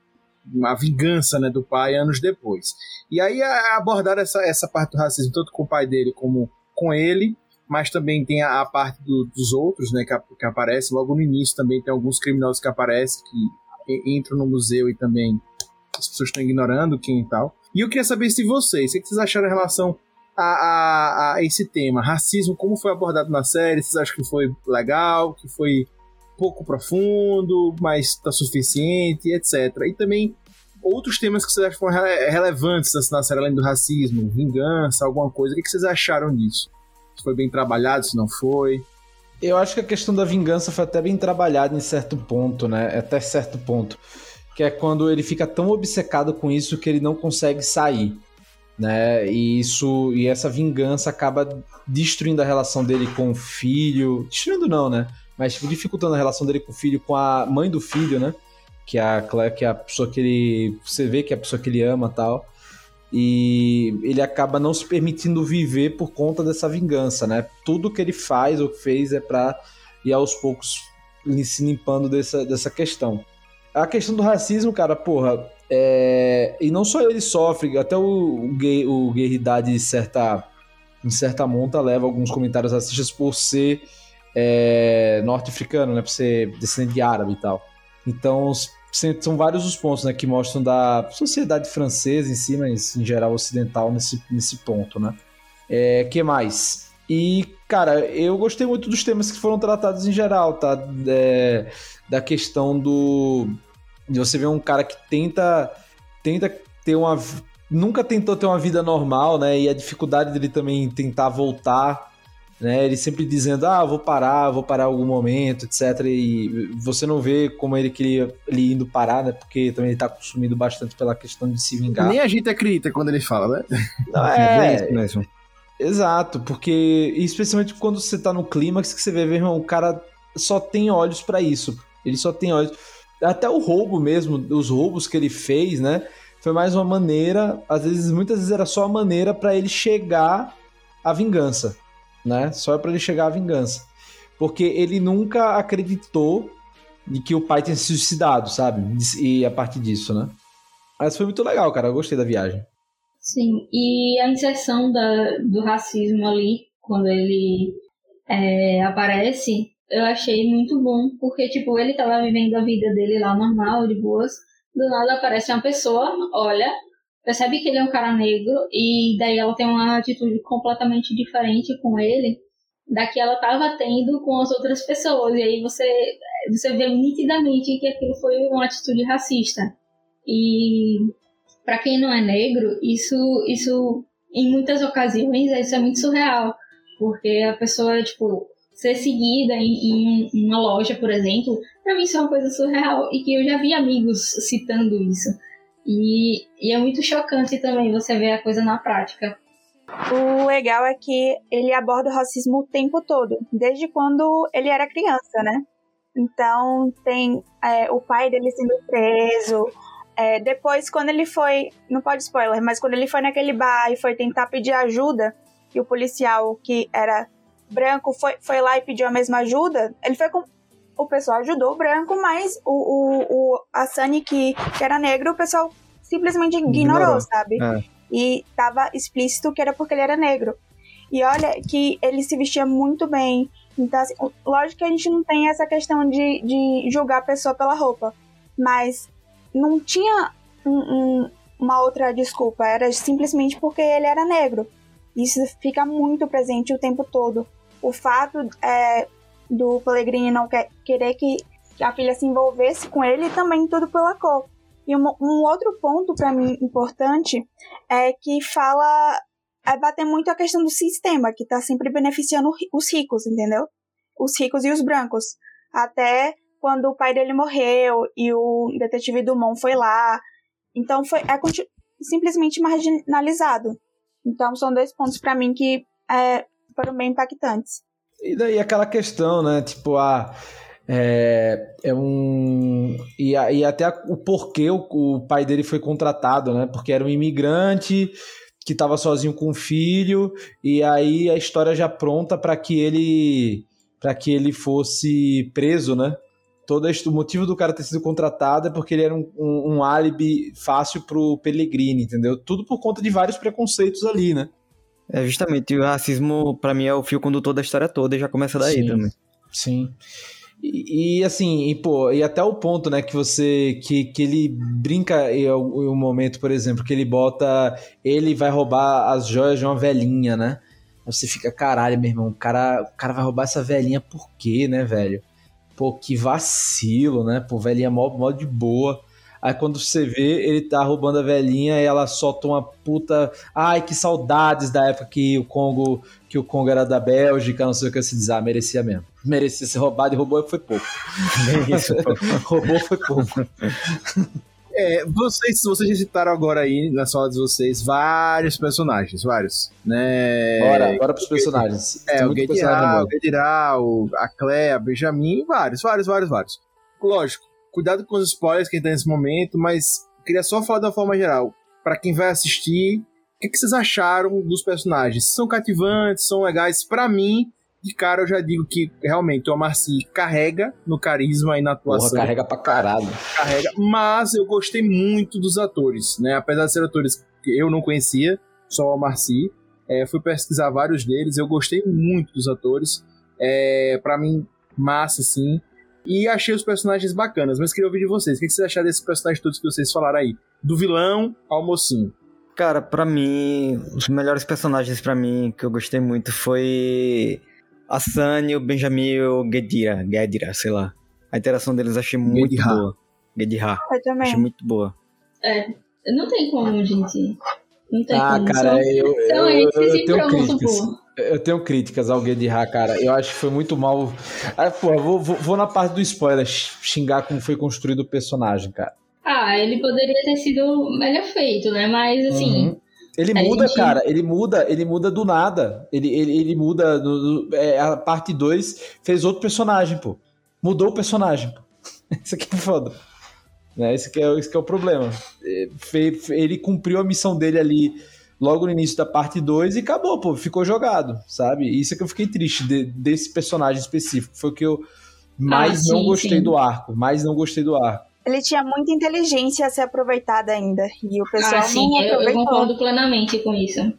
a vingança né, do pai anos depois. E aí abordar essa, essa parte do racismo, tanto com o pai dele como com ele, mas também tem a, a parte do- dos outros, né, que, que aparece logo no início também tem alguns criminosos que aparecem que entram no museu e também as pessoas estão ignorando quem e tal. E eu queria saber se vocês, o que vocês acharam em relação a, a- a esse tema, racismo, como foi abordado na série? Vocês acham que foi legal, que foi pouco profundo, mas tá suficiente, etc. E também outros temas que vocês acham rele- relevantes assim, na série, além do racismo, vingança, alguma coisa. O que que vocês acharam disso? Se foi bem trabalhado, se não foi? Eu acho que a questão da vingança foi até bem trabalhada em certo ponto, né? Até certo ponto. Que é quando ele fica tão obcecado com isso que ele não consegue sair. Né? E isso e essa vingança acaba destruindo a relação dele com o filho. Destruindo não, né? Mas tipo, dificultando a relação dele com o filho, com a mãe do filho, né? Que é a Claire, que é a pessoa que ele. Você vê que é a pessoa que ele ama tal. E ele acaba não se permitindo viver por conta dessa vingança, né? Tudo que ele faz ou fez é pra ir aos poucos se limpando dessa, dessa questão. A questão do racismo, cara, porra, é... e não só ele sofre, até o, o, o de certa, em certa monta, leva alguns comentários racistas por ser é, norte-africano, né? Por ser descendente de árabe e tal. Então, são vários os pontos né, que mostram da sociedade francesa em si, mas em geral ocidental nesse, nesse ponto, né? É, que mais? E, cara, eu gostei muito dos temas que foram tratados em geral, tá? É, da questão do. De você ver um cara que tenta. tenta ter uma. nunca tentou ter uma vida normal, né? E a dificuldade dele também tentar voltar, né? Ele sempre dizendo, ah, vou parar, vou parar em algum momento, etc. E você não vê como ele queria ele indo parar, né? Porque também ele tá consumido bastante pela questão de se vingar. Nem a gente acredita quando ele fala, né? Não, É, é, isso mesmo. Exato, porque especialmente quando você tá no clímax que você vê, meu irmão, o cara só tem olhos pra isso. Ele só tem olhos. Até o roubo mesmo, os roubos que ele fez, né? Foi mais uma maneira, às vezes, muitas vezes era só a maneira para ele chegar à vingança, né? Só para ele chegar à vingança. Porque ele nunca acreditou de que o pai tinha se suicidado, sabe? E a partir disso, né? Mas foi muito legal, cara. Eu gostei da viagem. Sim, e a inserção da, do racismo ali, quando ele é, aparece, eu achei muito bom, porque, tipo, ele tava vivendo a vida dele lá normal, de boas, do nada aparece uma pessoa, olha, percebe que ele é um cara negro, e daí ela tem uma atitude completamente diferente com ele, da que ela tava tendo com as outras pessoas, e aí você, você vê nitidamente que aquilo foi uma atitude racista. E para quem não é negro, isso, isso em muitas ocasiões isso é muito surreal, porque a pessoa tipo ser seguida em, em uma loja, por exemplo, para mim isso é uma coisa surreal e que eu já vi amigos citando isso. E, e é muito chocante também você ver a coisa na prática. O legal é que ele aborda o racismo o tempo todo, desde quando ele era criança, né? Então tem é, o pai dele sendo preso, é, depois, quando ele foi. Não pode spoiler, mas quando ele foi naquele bar e foi tentar pedir ajuda, e o policial que era branco foi, foi lá e pediu a mesma ajuda, ele foi com. O pessoal ajudou o branco, mas o, o, o a Sunny, que, que era negro, o pessoal simplesmente ignorou, ignorou. sabe? É. E tava explícito que era porque ele era negro. E olha que ele se vestia muito bem. Então, assim, lógico que a gente não tem essa questão de, de julgar a pessoa pela roupa. Mas não tinha um, um, uma outra desculpa, era simplesmente porque ele era negro. Isso fica muito presente o tempo todo. O fato é, do Pellegrini não quer, querer que a filha se envolvesse com ele também tudo pela cor. E um, um outro ponto para mim importante é que fala é bater muito a questão do sistema que está sempre beneficiando os ricos, entendeu? Os ricos e os brancos. Até quando o pai dele morreu e o detetive Dumont foi lá. Então foi é simplesmente marginalizado. Então são dois pontos para mim que é, foram bem impactantes. E daí aquela questão, né? Tipo, a. É, é um. E, e até o porquê o, o pai dele foi contratado, né? Porque era um imigrante que estava sozinho com o filho, e aí a história já pronta para que ele para que ele fosse preso, né? todo este, o motivo do cara ter sido contratado é porque ele era um, um, um álibi fácil pro Pellegrini, entendeu? Tudo por conta de vários preconceitos ali, né? É justamente, o racismo para mim é o fio condutor da história toda e já começa daí sim, também. Sim. E, e, assim, e, pô, e até o ponto, né, que você. que, que ele brinca em um momento, por exemplo, que ele bota. Ele vai roubar as joias de uma velhinha, né? Você fica, caralho, meu irmão, o cara, o cara vai roubar essa velhinha por quê, né, velho? pô, que vacilo, né? Pô, velhinha mó, mó de boa. Aí quando você vê, ele tá roubando a velhinha e ela solta uma puta. Ai, que saudades da época que o Congo, que o Congo era da Bélgica, não sei o que se diz. Ah, merecia mesmo. Merecia ser roubado e roubou foi pouco. Isso, roubou foi pouco. É, vocês, vocês já citaram agora aí, nas falas de vocês, vários personagens, vários, né? Bora, bora pros personagens. É, o Guedirá, o Guedirá, a Clea, Benjamin, vários, vários, vários, vários. Lógico, cuidado com os spoilers que tá nesse momento, mas queria só falar de uma forma geral. para quem vai assistir, o que, que vocês acharam dos personagens? São cativantes, são legais? para mim, de cara eu já digo que realmente o Amarci carrega no carisma e na atuação. Porra, carrega pra caralho. Carrega, mas eu gostei muito dos atores, né? Apesar de ser atores que eu não conhecia, só o Amarci. É, fui pesquisar vários deles, eu gostei muito dos atores. É, para mim, massa, sim. E achei os personagens bacanas, mas queria ouvir de vocês. O que vocês acharam desses personagens todos que vocês falaram aí? Do vilão ao mocinho. Cara, para mim, os melhores personagens para mim que eu gostei muito foi a Sunny, o Benjamin e o Gedira, Gedira, sei lá. A interação deles achei muito Gedira. boa. Gedira. Eu também. Achei muito boa. É, não tem como, gente. Não tem ah, como. cara, são, eu, são eu, eu, eu tenho críticas. Eu tenho críticas ao Gedira, cara. Eu acho que foi muito mal. Ah, pô, vou, vou, vou na parte do spoiler xingar como foi construído o personagem, cara. Ah, ele poderia ter sido melhor feito, né? Mas assim. Uhum. Ele muda, gente... cara, ele muda, ele muda do nada. Ele, ele, ele muda. Do, do, é, a parte 2 fez outro personagem, pô. Mudou o personagem, pô. Isso aqui é foda. Né? Esse, que é, esse que é o problema. É, Ele cumpriu a missão dele ali logo no início da parte 2 e acabou, pô. Ficou jogado, sabe? Isso é que eu fiquei triste de- desse personagem específico. Foi o que eu mais Ah, não sim, gostei sim. do arco. Mais não gostei do arco. Ele tinha muita inteligência a ser aproveitada ainda. E o pessoal Ah, sim, não eu, eu aproveitou. concordo plenamente com isso. Sim,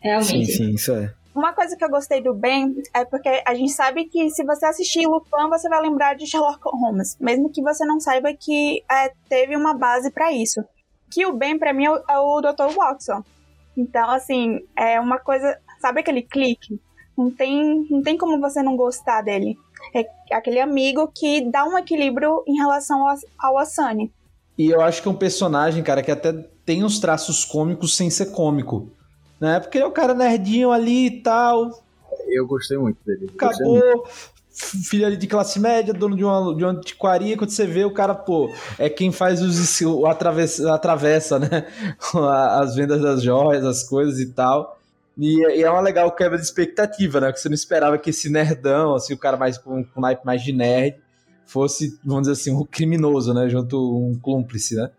Realmente. sim, isso é. Uma coisa que eu gostei do Ben é porque a gente sabe que se você assistir Lupin, você vai lembrar de Sherlock Holmes, mesmo que você não saiba que é, teve uma base pra isso. Que o Ben, pra mim, é o, é o Dr. Watson. Então, assim, é uma coisa. Sabe aquele clique? Não tem, não tem como você não gostar dele. É aquele amigo que dá um equilíbrio em relação ao, ao Asani. E eu acho que é um personagem, cara, que até tem uns traços cômicos sem ser cômico. Né? Porque ele é o cara nerdinho ali e tal. Eu gostei muito dele. Gostei muito. Acabou. f- Filho ali de classe média, dono de uma, de uma antiquaria, quando você vê o cara, pô, é quem faz os, o atravessa, atravessa, né? As vendas das joias, as coisas e tal. E, e é uma legal quebra de expectativa, né? Que você não esperava que esse nerdão, assim, o cara mais com, com naipe mais de nerd, fosse, vamos dizer assim, um criminoso, né? Junto um cúmplice, né?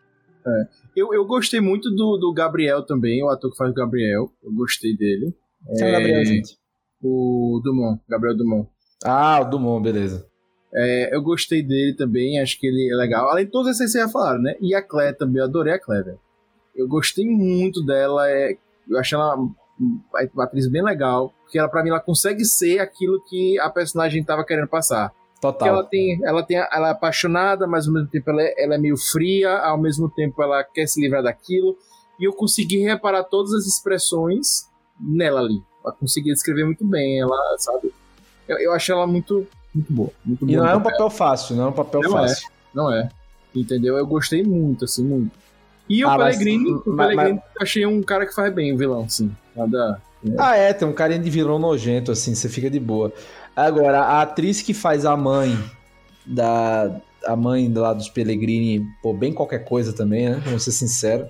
Eu, eu gostei muito do, do Gabriel também, o ator que faz o Gabriel. Eu gostei dele. Quem é o Gabriel, gente? O Dumont, Gabriel Dumont. Ah, o Dumont, beleza. É, eu gostei dele também, acho que ele é legal. Além de todos esses que vocês já falaram, né? E a Claire também, eu adorei a Claire. velho. Eu gostei muito dela, é, eu achei ela uma atriz bem legal, porque ela, pra mim, ela consegue ser aquilo que a personagem tava querendo passar. Porque Total. ela tem, ela tem, ela é apaixonada, mas ao mesmo tempo ela é, ela é meio fria, ao mesmo tempo ela quer se livrar daquilo. E eu consegui reparar todas as expressões nela ali. Ela conseguia descrever muito bem, ela, sabe? Eu, eu achei ela muito, muito boa, muito E boa. não no é um papel fácil, não é um papel Não é. fácil. Não é. Entendeu? Eu gostei muito, assim, muito. E o Ah, mas- Pellegrini, o mas- Pellegrini eu achei um cara que faz bem o vilão, assim. Nada. Ah, é, tem um carinha de vilão nojento, assim, você fica de boa. Agora, a atriz que faz a mãe da. A mãe lá dos Pellegrini, pô, bem qualquer coisa também, né? Vamos ser sincero.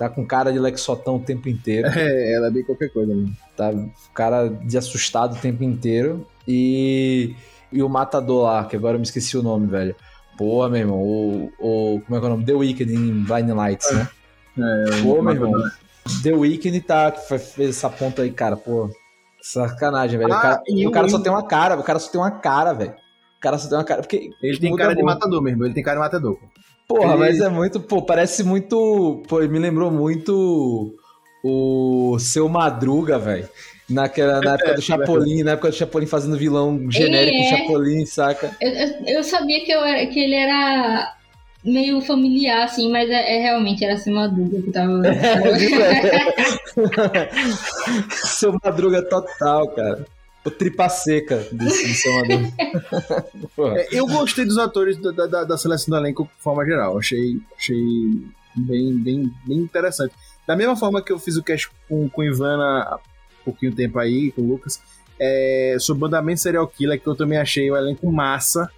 Tá com cara de Lexotão o tempo inteiro. É, ela é bem qualquer coisa mesmo. Tá cara de assustado o tempo inteiro. E. E o Matador lá, que agora eu me esqueci o nome, velho. Porra, meu irmão, o. o como é que é o nome? The Weeknd em Blind Lights, né? É, Pô, o meu irmão. The Weeknd tá, fez essa ponta aí, cara, pô. Sacanagem, velho. o Ah, cara, e o o cara só tem uma cara, o cara só tem uma cara, velho. O cara só tem uma cara. Porque Ele tem cara de matador mesmo, ele tem cara de matador. Porra, ele- mas é muito. Pô, parece muito. Pô, me lembrou muito o seu Madruga, velho. Naquela, na época do Chapolin, na época do Chapolin fazendo vilão genérico é. do Chapolin, saca? Eu, eu, eu sabia que, eu era, que ele era meio familiar, assim, mas é, é realmente era assim Madruga que tava. seu Madruga total, cara. O tripa seca do. Porra. É, eu gostei dos atores da, da, da seleção do elenco de forma geral. Achei, achei bem, bem, bem interessante. Da mesma forma que eu fiz o cast com, com o Ivana há pouquinho tempo aí, com o Lucas, é, sobre Mandamento Serial Killer, que eu também achei o elenco massa,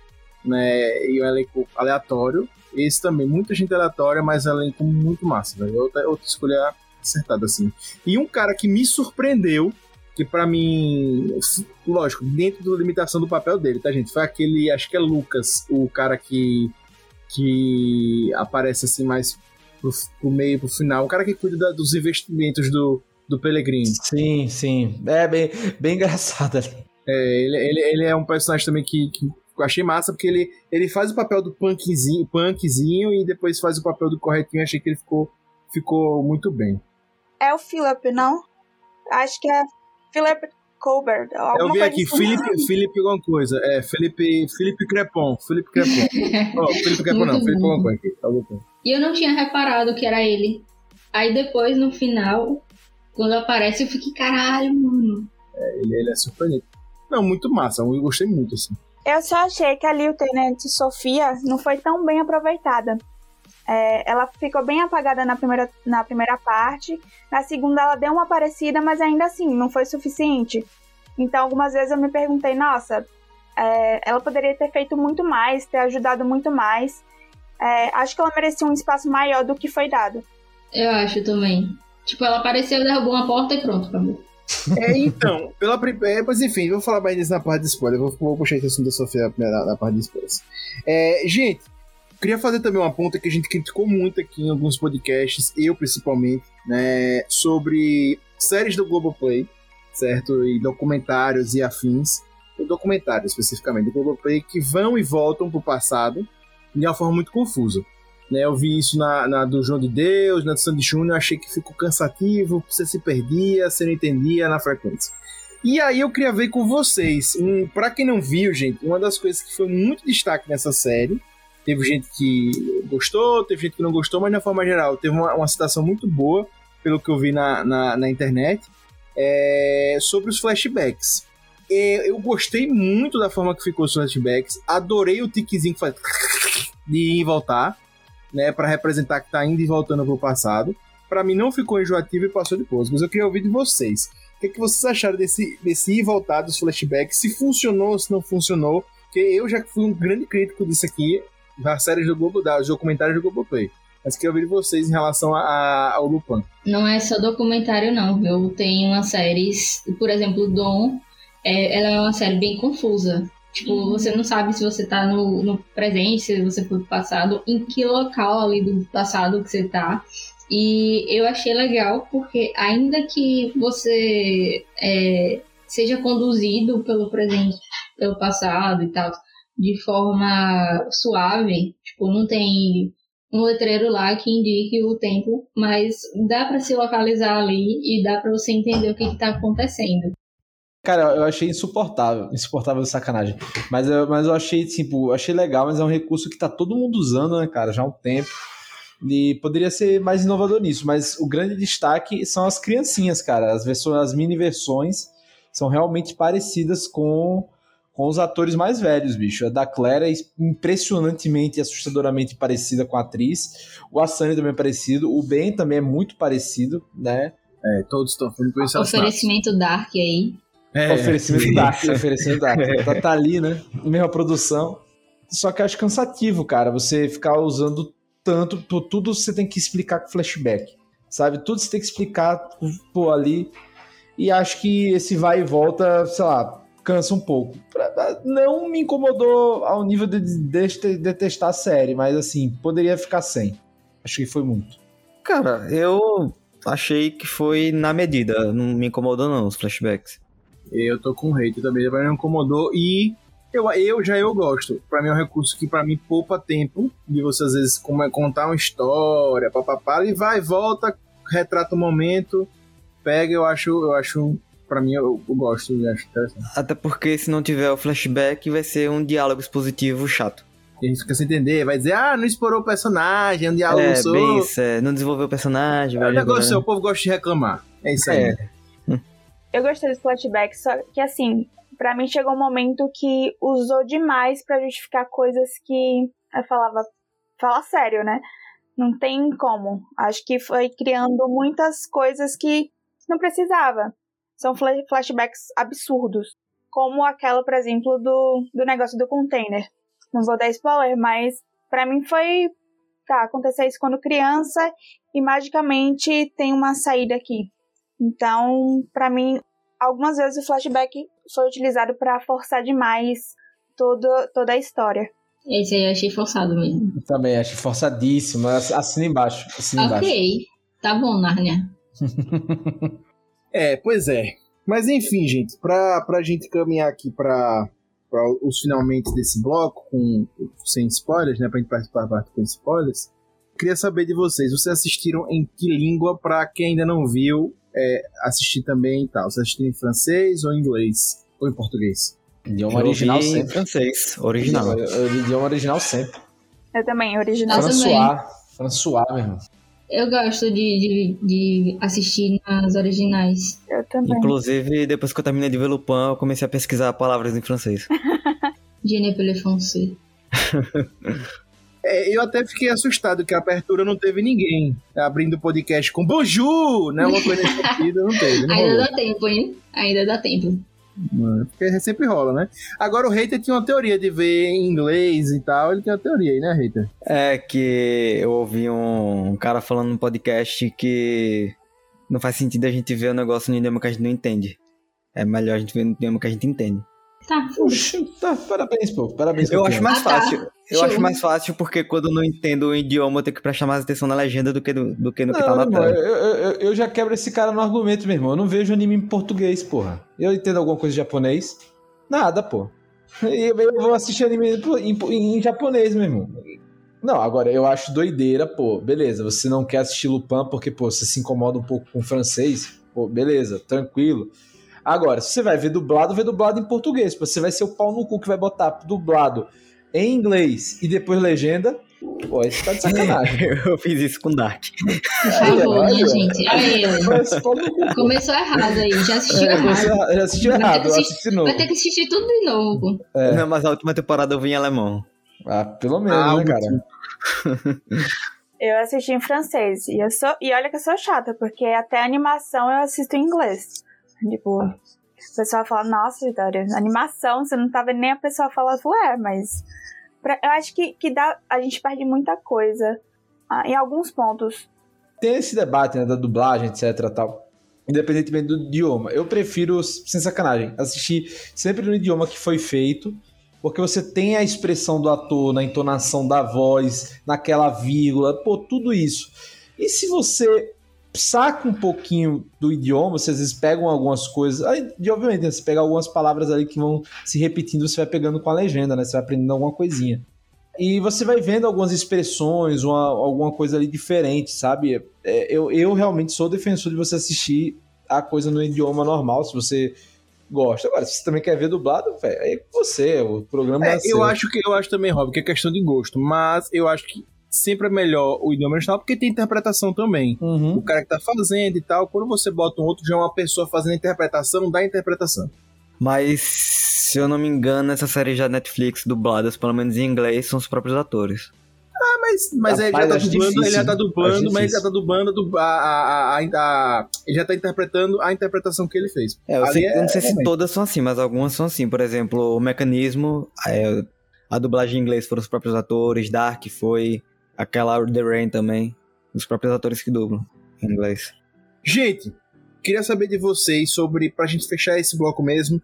né? E o elenco aleatório. Esse também, muita gente aleatória, mas elenco muito massa, velho. Outra, outra escolha acertada, assim. E um cara que me surpreendeu, que pra mim, lógico, dentro da limitação do papel dele, tá, gente? Foi aquele, acho que é Lucas, o cara que que aparece assim mais pro, pro meio, pro final, o cara que cuida da- dos investimentos do, do Pellegrini. Sim, sim. É bem, bem engraçado ali. É, ele, ele, ele é um personagem também que, que eu achei massa, porque ele, ele faz o papel do punkzinho, punkzinho e depois faz o papel do corretinho. Achei que ele ficou, ficou muito bem. É o Philip, não? Acho que é Philip Colbert. Eu vi aqui, assim. Felipe, Felipe alguma coisa. É, Felipe, Felipe Crepon. Felipe Crepon. Ó, Felipe Crepon não, Felipe alguma coisa aqui. alguma coisa. E eu não tinha reparado que era ele. Aí depois, no final, quando aparece, eu fiquei, caralho, mano. Ele, ele é surpreendente. Não, muito massa. Eu gostei muito, assim. Eu só achei que ali o Tenente Sofia não foi tão bem aproveitada. É, ela ficou bem apagada na primeira, na primeira parte. Na segunda, ela deu uma parecida, mas ainda assim, não foi suficiente. Então, algumas vezes eu me perguntei, nossa, é, ela poderia ter feito muito mais, ter ajudado muito mais. É, acho que ela merecia um espaço maior do que foi dado. Eu acho também. Tipo, ela apareceu, derrubou uma porta e pronto, acabou. É, então, pela primeira. Mas enfim, vou falar mais disso na parte de spoiler. Vou, vou puxar esse assunto da Sofia na, na parte de spoilers. É, gente, Queria fazer também uma ponta que a gente criticou muito aqui em alguns podcasts, eu principalmente, né, sobre séries do Globoplay, certo? E documentários e afins. O documentário, especificamente, do Globoplay, que vão e voltam pro passado de uma forma muito confusa. Né, eu vi isso na, na do João de Deus, na do Sandy Júnior, achei que ficou cansativo, você se perdia, você não entendia na frequência. E aí eu queria ver com vocês, um, para quem não viu, gente, uma das coisas que foi muito destaque nessa série, teve gente que gostou, teve gente que não gostou, mas de forma geral, teve uma, uma citação muito boa, pelo que eu vi na, na, na internet, é, sobre os flashbacks. É, eu gostei muito da forma que ficou os flashbacks, adorei o tiquezinho que faz de ir e voltar, né, para representar que tá indo e voltando pro passado. Para mim não ficou enjoativo e passou de pouso, mas eu queria ouvir de vocês. O que, é que vocês acharam desse, desse ir e voltar dos flashbacks? Se funcionou, se não funcionou? Porque eu já fui um grande crítico disso aqui, das séries do Globo, dos documentários do Globoplay. Mas queria ouvir de vocês em relação a, a, ao Lupin. Não é só documentário, não, viu? Tem umas séries, por exemplo, Dom, é, ela é uma série bem confusa. Tipo, uhum. você não sabe se você tá no, no presente, se você foi pro passado, em que local ali do passado que você tá. E eu achei legal porque ainda que você é, seja conduzido pelo presente, pelo passado e tal, de forma suave, tipo, não tem um letreiro lá que indique o tempo, mas dá para se localizar ali e dá para você entender o que está acontecendo. Cara, eu achei insuportável, insuportável sacanagem. Mas eu, mas eu achei, tipo, achei legal, mas é um recurso que tá todo mundo usando, né, cara, já há um tempo. E poderia ser mais inovador nisso, mas o grande destaque são as criancinhas, cara. As versões, as mini versões são realmente parecidas com com os atores mais velhos, bicho. A da Claire é impressionantemente e assustadoramente parecida com a atriz. O Asani também é parecido. O Ben também é muito parecido, né? É, todos estão falando com esse Oferecimento Dark aí. É, oferecimento Dark, oferecimento Dark. Tá, tá ali, né? Mesma produção. Só que acho cansativo, cara, você ficar usando tanto, tudo você tem que explicar com flashback, sabe? Tudo você tem que explicar, pô, ali. E acho que esse vai e volta, sei lá, cansa um pouco. Não me incomodou ao nível de detestar a série, mas assim, poderia ficar sem. Acho que foi muito. Cara, eu achei que foi na medida. Não me incomodou, não, os flashbacks. Eu tô com hate também, mas não incomodou. E eu, eu já eu gosto. Para mim é um recurso que para mim poupa tempo de você às vezes como é, contar uma história, papapá, e vai, volta, retrata o momento, pega, eu acho, eu acho para mim eu, eu, gosto e acho interessante. Até porque se não tiver o flashback, vai ser um diálogo expositivo chato. E a gente fica sem entender, vai dizer, ah, não explorou o personagem, é um diálogo é, só. Bem isso, é, não desenvolveu o personagem. É o negócio, o povo gosta de reclamar. É isso aí. É. Eu gostei desse flashback, só que assim, para mim chegou um momento que usou demais para justificar coisas que eu falava, fala sério, né? Não tem como. Acho que foi criando muitas coisas que não precisava são flashbacks absurdos. Como aquela, por exemplo, do, do negócio do container. Não vou dar spoiler, mas para mim foi. Tá, aconteceu isso quando criança e magicamente tem uma saída aqui. Então, para mim, algumas vezes o flashback foi utilizado para forçar demais todo, toda a história. Esse aí eu achei forçado mesmo. Eu também achei forçadíssimo. Assina embaixo. Assina ok, embaixo. tá bom, Narnia. É, pois é. Mas enfim, gente, pra, pra gente caminhar aqui pra, pra os finalmente desse bloco, com, sem spoilers, né? Pra gente participar com spoilers. Queria saber de vocês, vocês assistiram em que língua? Pra quem ainda não viu, é, assistir também e tal. Vocês assistiram em francês ou em inglês? Ou em português? Idioma original em sempre. francês, original. Idioma original sempre. Eu também, original François, também. François, meu irmão. Eu gosto de, de, de, assistir nas originais. Eu também. Inclusive, depois que eu terminei de ver Lupin, eu comecei a pesquisar palavras em francês. Je ne peux le français. É, eu até fiquei assustado que a abertura não teve ninguém abrindo o podcast com Bonjour, né? Uma coisa nesse sentido, não teve. Não Ainda rolou. dá tempo, hein? Ainda dá tempo. Porque sempre rola, né? Agora o Hater tinha uma teoria de ver em inglês e tal. Ele tem uma teoria aí, né, Hater? É que eu ouvi um cara falando no podcast que não faz sentido a gente ver o negócio no idioma que a gente não entende. É melhor a gente ver no idioma que a gente entende. Tá, Puxa, tá, parabéns, pô. Parabéns. Eu acho mais Ah, tá. fácil. Eu acho mais fácil porque quando eu não entendo o idioma, eu tenho que prestar mais atenção na legenda do que, do, do que no que tá Não, na tela. eu, eu, eu- eu já quebro esse cara no argumento, meu irmão. Eu não vejo anime em português, porra. Eu entendo alguma coisa de japonês? Nada, pô. Eu, eu vou assistir anime em, em- em japonês, meu irmão. Não, agora eu acho doideira, pô. Beleza, você não quer assistir Lupin porque, pô, você se incomoda um pouco com o francês. Pô, beleza, tranquilo. Agora, se você vai ver dublado, vê dublado em português. Pô, Você vai ser o pau no cu que vai botar dublado em inglês e depois legenda. Pô, isso tá de sacanagem. Eu fiz isso com Dark. Por favor, né, gente? Aí. Começou errado aí, já assistiu É, errado. já assistiu Vai ter errado, assistir- assisti de novo. Vai ter que assistir tudo de novo. É. Não, mas a última temporada eu vi em alemão. Ah, pelo menos, Ah, né, cara? Eu assisti em francês. E, eu sou, e olha que eu sou chata, porque até animação eu assisto em inglês. Tipo, o pessoal fala, nossa, Vitória, animação, você não tá vendo nem a pessoa falar, eu falo, é, mas. pra- eu acho que, que dá, a gente perde muita coisa ah, em alguns pontos. Tem esse debate, né, da dublagem, etc, tal. Independentemente do idioma. Eu prefiro, sem sacanagem, assistir sempre no idioma que foi feito, porque você tem a expressão do ator, na entonação da voz, naquela vírgula, pô, tudo isso. E se você saca um pouquinho do idioma, você às vezes pegam algumas coisas, aí, e obviamente, né, você pega algumas palavras ali que vão se repetindo, você vai pegando com a legenda, né? Você vai aprendendo alguma coisinha. E você vai vendo algumas expressões, uma, alguma coisa ali diferente, sabe? É, eu, eu realmente sou defensor de você assistir a coisa no idioma normal, se você gosta. Agora, se você também quer ver dublado, velho, aí é você, o programa é, É, eu acho que eu acho também, Rob, que é questão de gosto, mas eu acho que sempre é melhor o idioma original porque tem interpretação também. Uhum. O cara que tá fazendo e tal, quando você bota um outro, já é uma pessoa fazendo a interpretação da interpretação. Mas, se eu não me engano, essa série já Netflix, dubladas, pelo menos em inglês, são os próprios atores. Ah, mas, mas aí ele já Rapaz, tá dublando, ele já tá dublando, mas ele já tá dublando a a, a, a, a- ele já tá interpretando a interpretação que ele fez. É, eu, sei, é- eu não sei se realmente. todas são assim, mas algumas são assim. Por exemplo, o mecanismo, é, a dublagem em inglês foram os próprios atores, Dark foi, aquela The Rain também, os próprios atores que dublam em inglês. Gente, queria saber de vocês sobre, pra gente fechar esse bloco mesmo,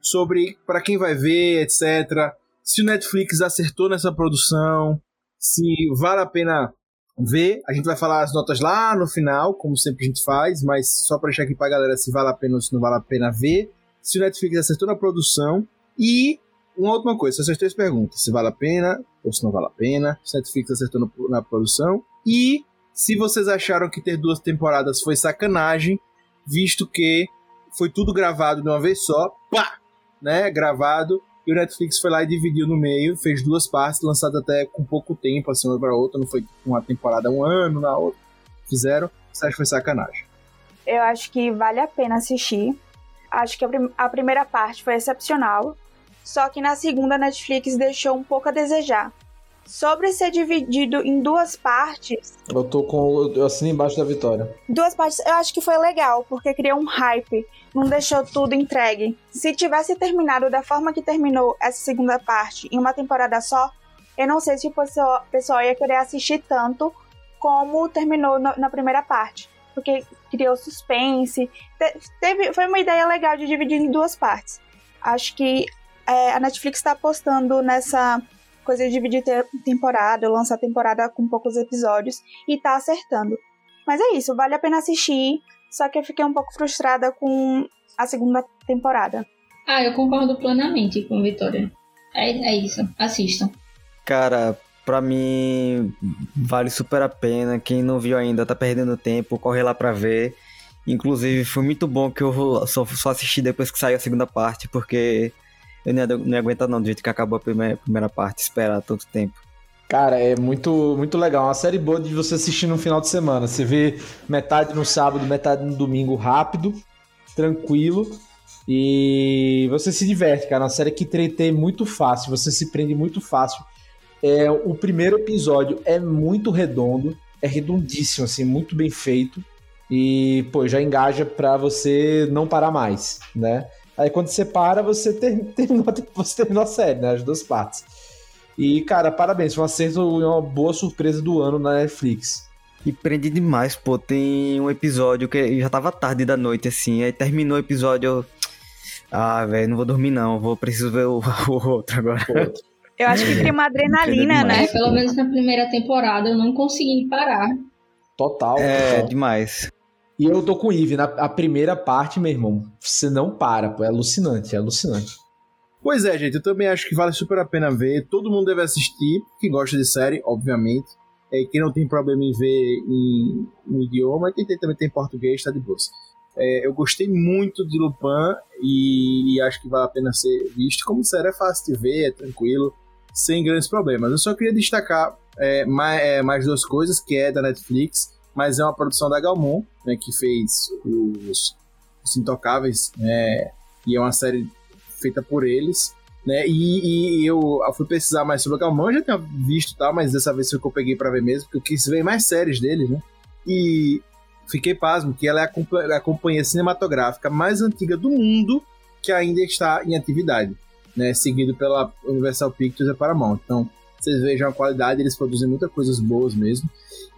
sobre pra quem vai ver, etc. Se o Netflix acertou nessa produção, se vale a pena ver. A gente vai falar as notas lá no final, como sempre a gente faz, mas só pra deixar aqui pra galera se vale a pena ou se não vale a pena ver. Se o Netflix acertou na produção. E uma última coisa, essas três perguntas: se vale a pena ou se não vale a pena. Netflix acertou no- na produção. E se vocês acharam que ter duas temporadas foi sacanagem, visto que foi tudo gravado de uma vez só, pá, né, gravado, e o Netflix foi lá e dividiu no meio, fez duas partes, lançado até com pouco tempo, assim, uma para outra, não foi uma temporada um ano, na outra, fizeram, você acha que foi sacanagem? Eu acho que vale a pena assistir. Acho que a, prim- a primeira parte foi excepcional. Só que na segunda, a Netflix deixou um pouco a desejar. Sobre ser dividido em duas partes, Eu tô com. Eu assino embaixo da vitória. duas partes eu acho que foi legal, porque criou um hype, não deixou tudo entregue. Se tivesse terminado da forma que terminou essa segunda parte em uma temporada só, eu não sei se o pessoal, pessoal ia querer assistir tanto como terminou na, na primeira parte. Porque criou suspense. Te- teve, foi uma ideia legal de dividir em duas partes. Acho que é, a Netflix está apostando nessa coisa de dividir te- temporada, lançar temporada com poucos episódios e tá acertando. Mas é isso, vale a pena assistir. Só que eu fiquei um pouco frustrada com a segunda temporada. Ah, eu concordo plenamente com a Vitória. É, é isso, assistam. Cara, pra mim vale super a pena. Quem não viu ainda tá perdendo tempo, corre lá pra ver. Inclusive, foi muito bom que eu só, só assisti depois que saiu a segunda parte, porque eu não ia, não ia aguentar não, do jeito que acabou a primeira, primeira parte, esperar tanto tempo. Cara, é muito, muito legal. Uma série boa de você assistir no final de semana. Você vê metade no sábado, metade no domingo, rápido, tranquilo. E você se diverte, cara. Uma série que tretei muito fácil. Você se prende muito fácil. É, o primeiro episódio é muito redondo. É redondíssimo, assim, muito bem feito. E, pô, já engaja pra você não parar mais, né? Aí quando você para, você ter- terminou, você terminou a série, né? As duas partes. E, cara, parabéns, foi um acerto e uma boa surpresa do ano na Netflix. E prende demais, pô. Tem um episódio que já tava tarde da noite, assim. Aí terminou o episódio. eu- Ah, velho, não vou dormir não. Vou preciso ver o, o outro agora. Eu acho que cria uma adrenalina, né? É, pelo menos na primeira temporada eu não consegui parar. Total. É, total. demais. E eu tô com o Eve, na a primeira parte, meu irmão, você não para, pô, é alucinante, é alucinante. Pois é, gente, eu também acho que vale super a pena ver. Todo mundo deve assistir, que gosta de série, obviamente. É, quem não tem problema em ver em, no idioma, quem tem, também tem português, tá de boa. É, eu gostei muito de Lupin e, e, acho que vale a pena ser visto. Como série é fácil de ver, é tranquilo, sem grandes problemas. Eu só queria destacar é, mais, é, mais duas coisas, que é da Netflix, mas é uma produção da Galmon, né, que fez os, os Intocáveis, né, e é uma série feita por eles. Né, e, e eu fui pesquisar mais sobre Galmon, eu já tinha visto tal, mas dessa vez foi que eu peguei para ver mesmo, porque eu quis ver mais séries deles, né? E fiquei pasmo que ela é a, a companhia cinematográfica mais antiga do mundo que ainda está em atividade, né? Seguido pela Universal Pictures e Paramount. Então, vocês vejam a qualidade, eles produzem muitas coisas boas mesmo.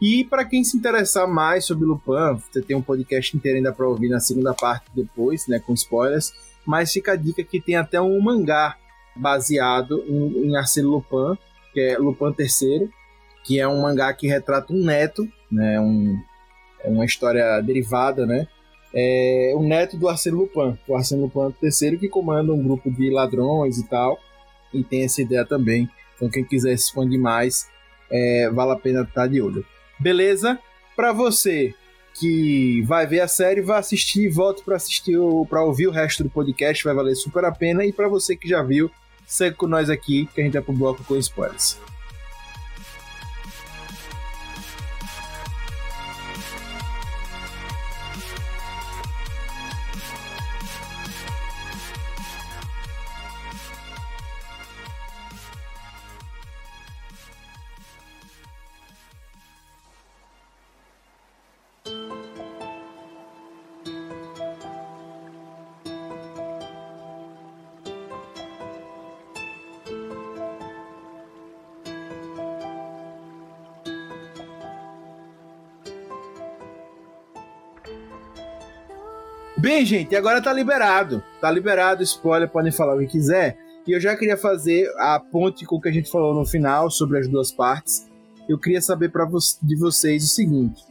E para quem se interessar mais sobre Lupin, você tem um podcast inteiro ainda para ouvir na segunda parte depois, né, com spoilers. Mas fica a dica que tem até um mangá baseado em, em Arsène Lupin, que é Lupin III, que é um mangá que retrata um neto, né, um, é uma história derivada, né, é o neto do Arsène Lupin, o Arsène Lupin III que comanda um grupo de ladrões e tal, e tem essa ideia também. Então quem quiser se expandir mais, é, vale a pena estar de olho. Beleza? Para você que vai ver a série, vai assistir, volte para assistir para ouvir o resto do podcast, vai valer super a pena. E para você que já viu, segue com nós aqui que a gente vai pro bloco com spoilers. Gente, agora tá liberado. Tá liberado, spoiler, podem falar o que quiser. E eu já queria fazer a ponte com o que a gente falou no final sobre as duas partes. Eu queria saber para vo de vocês o seguinte: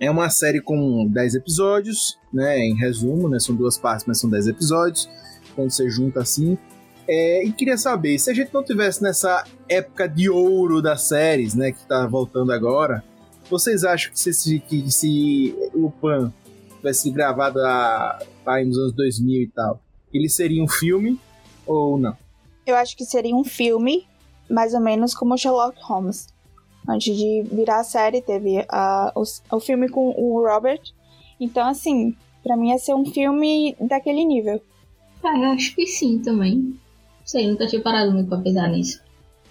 é uma série com 10 episódios, né? Em resumo, né? São duas partes, mas são 10 episódios. Quando você junta assim. É, e queria saber, se a gente não tivesse nessa época de ouro das séries, né? Que tá voltando agora, vocês acham que se, que se Lupin tivesse gravado a, tá, nos anos 2000 e tal, ele seria um filme ou não? Eu acho que seria um filme, mais ou menos como Sherlock Holmes. Antes de virar a série, teve uh, o, o filme com o Robert. Então, assim, para mim ia ser um filme daquele nível. Ah, eu acho que sim também. Não sei, nunca tinha parado muito pra pensar nisso.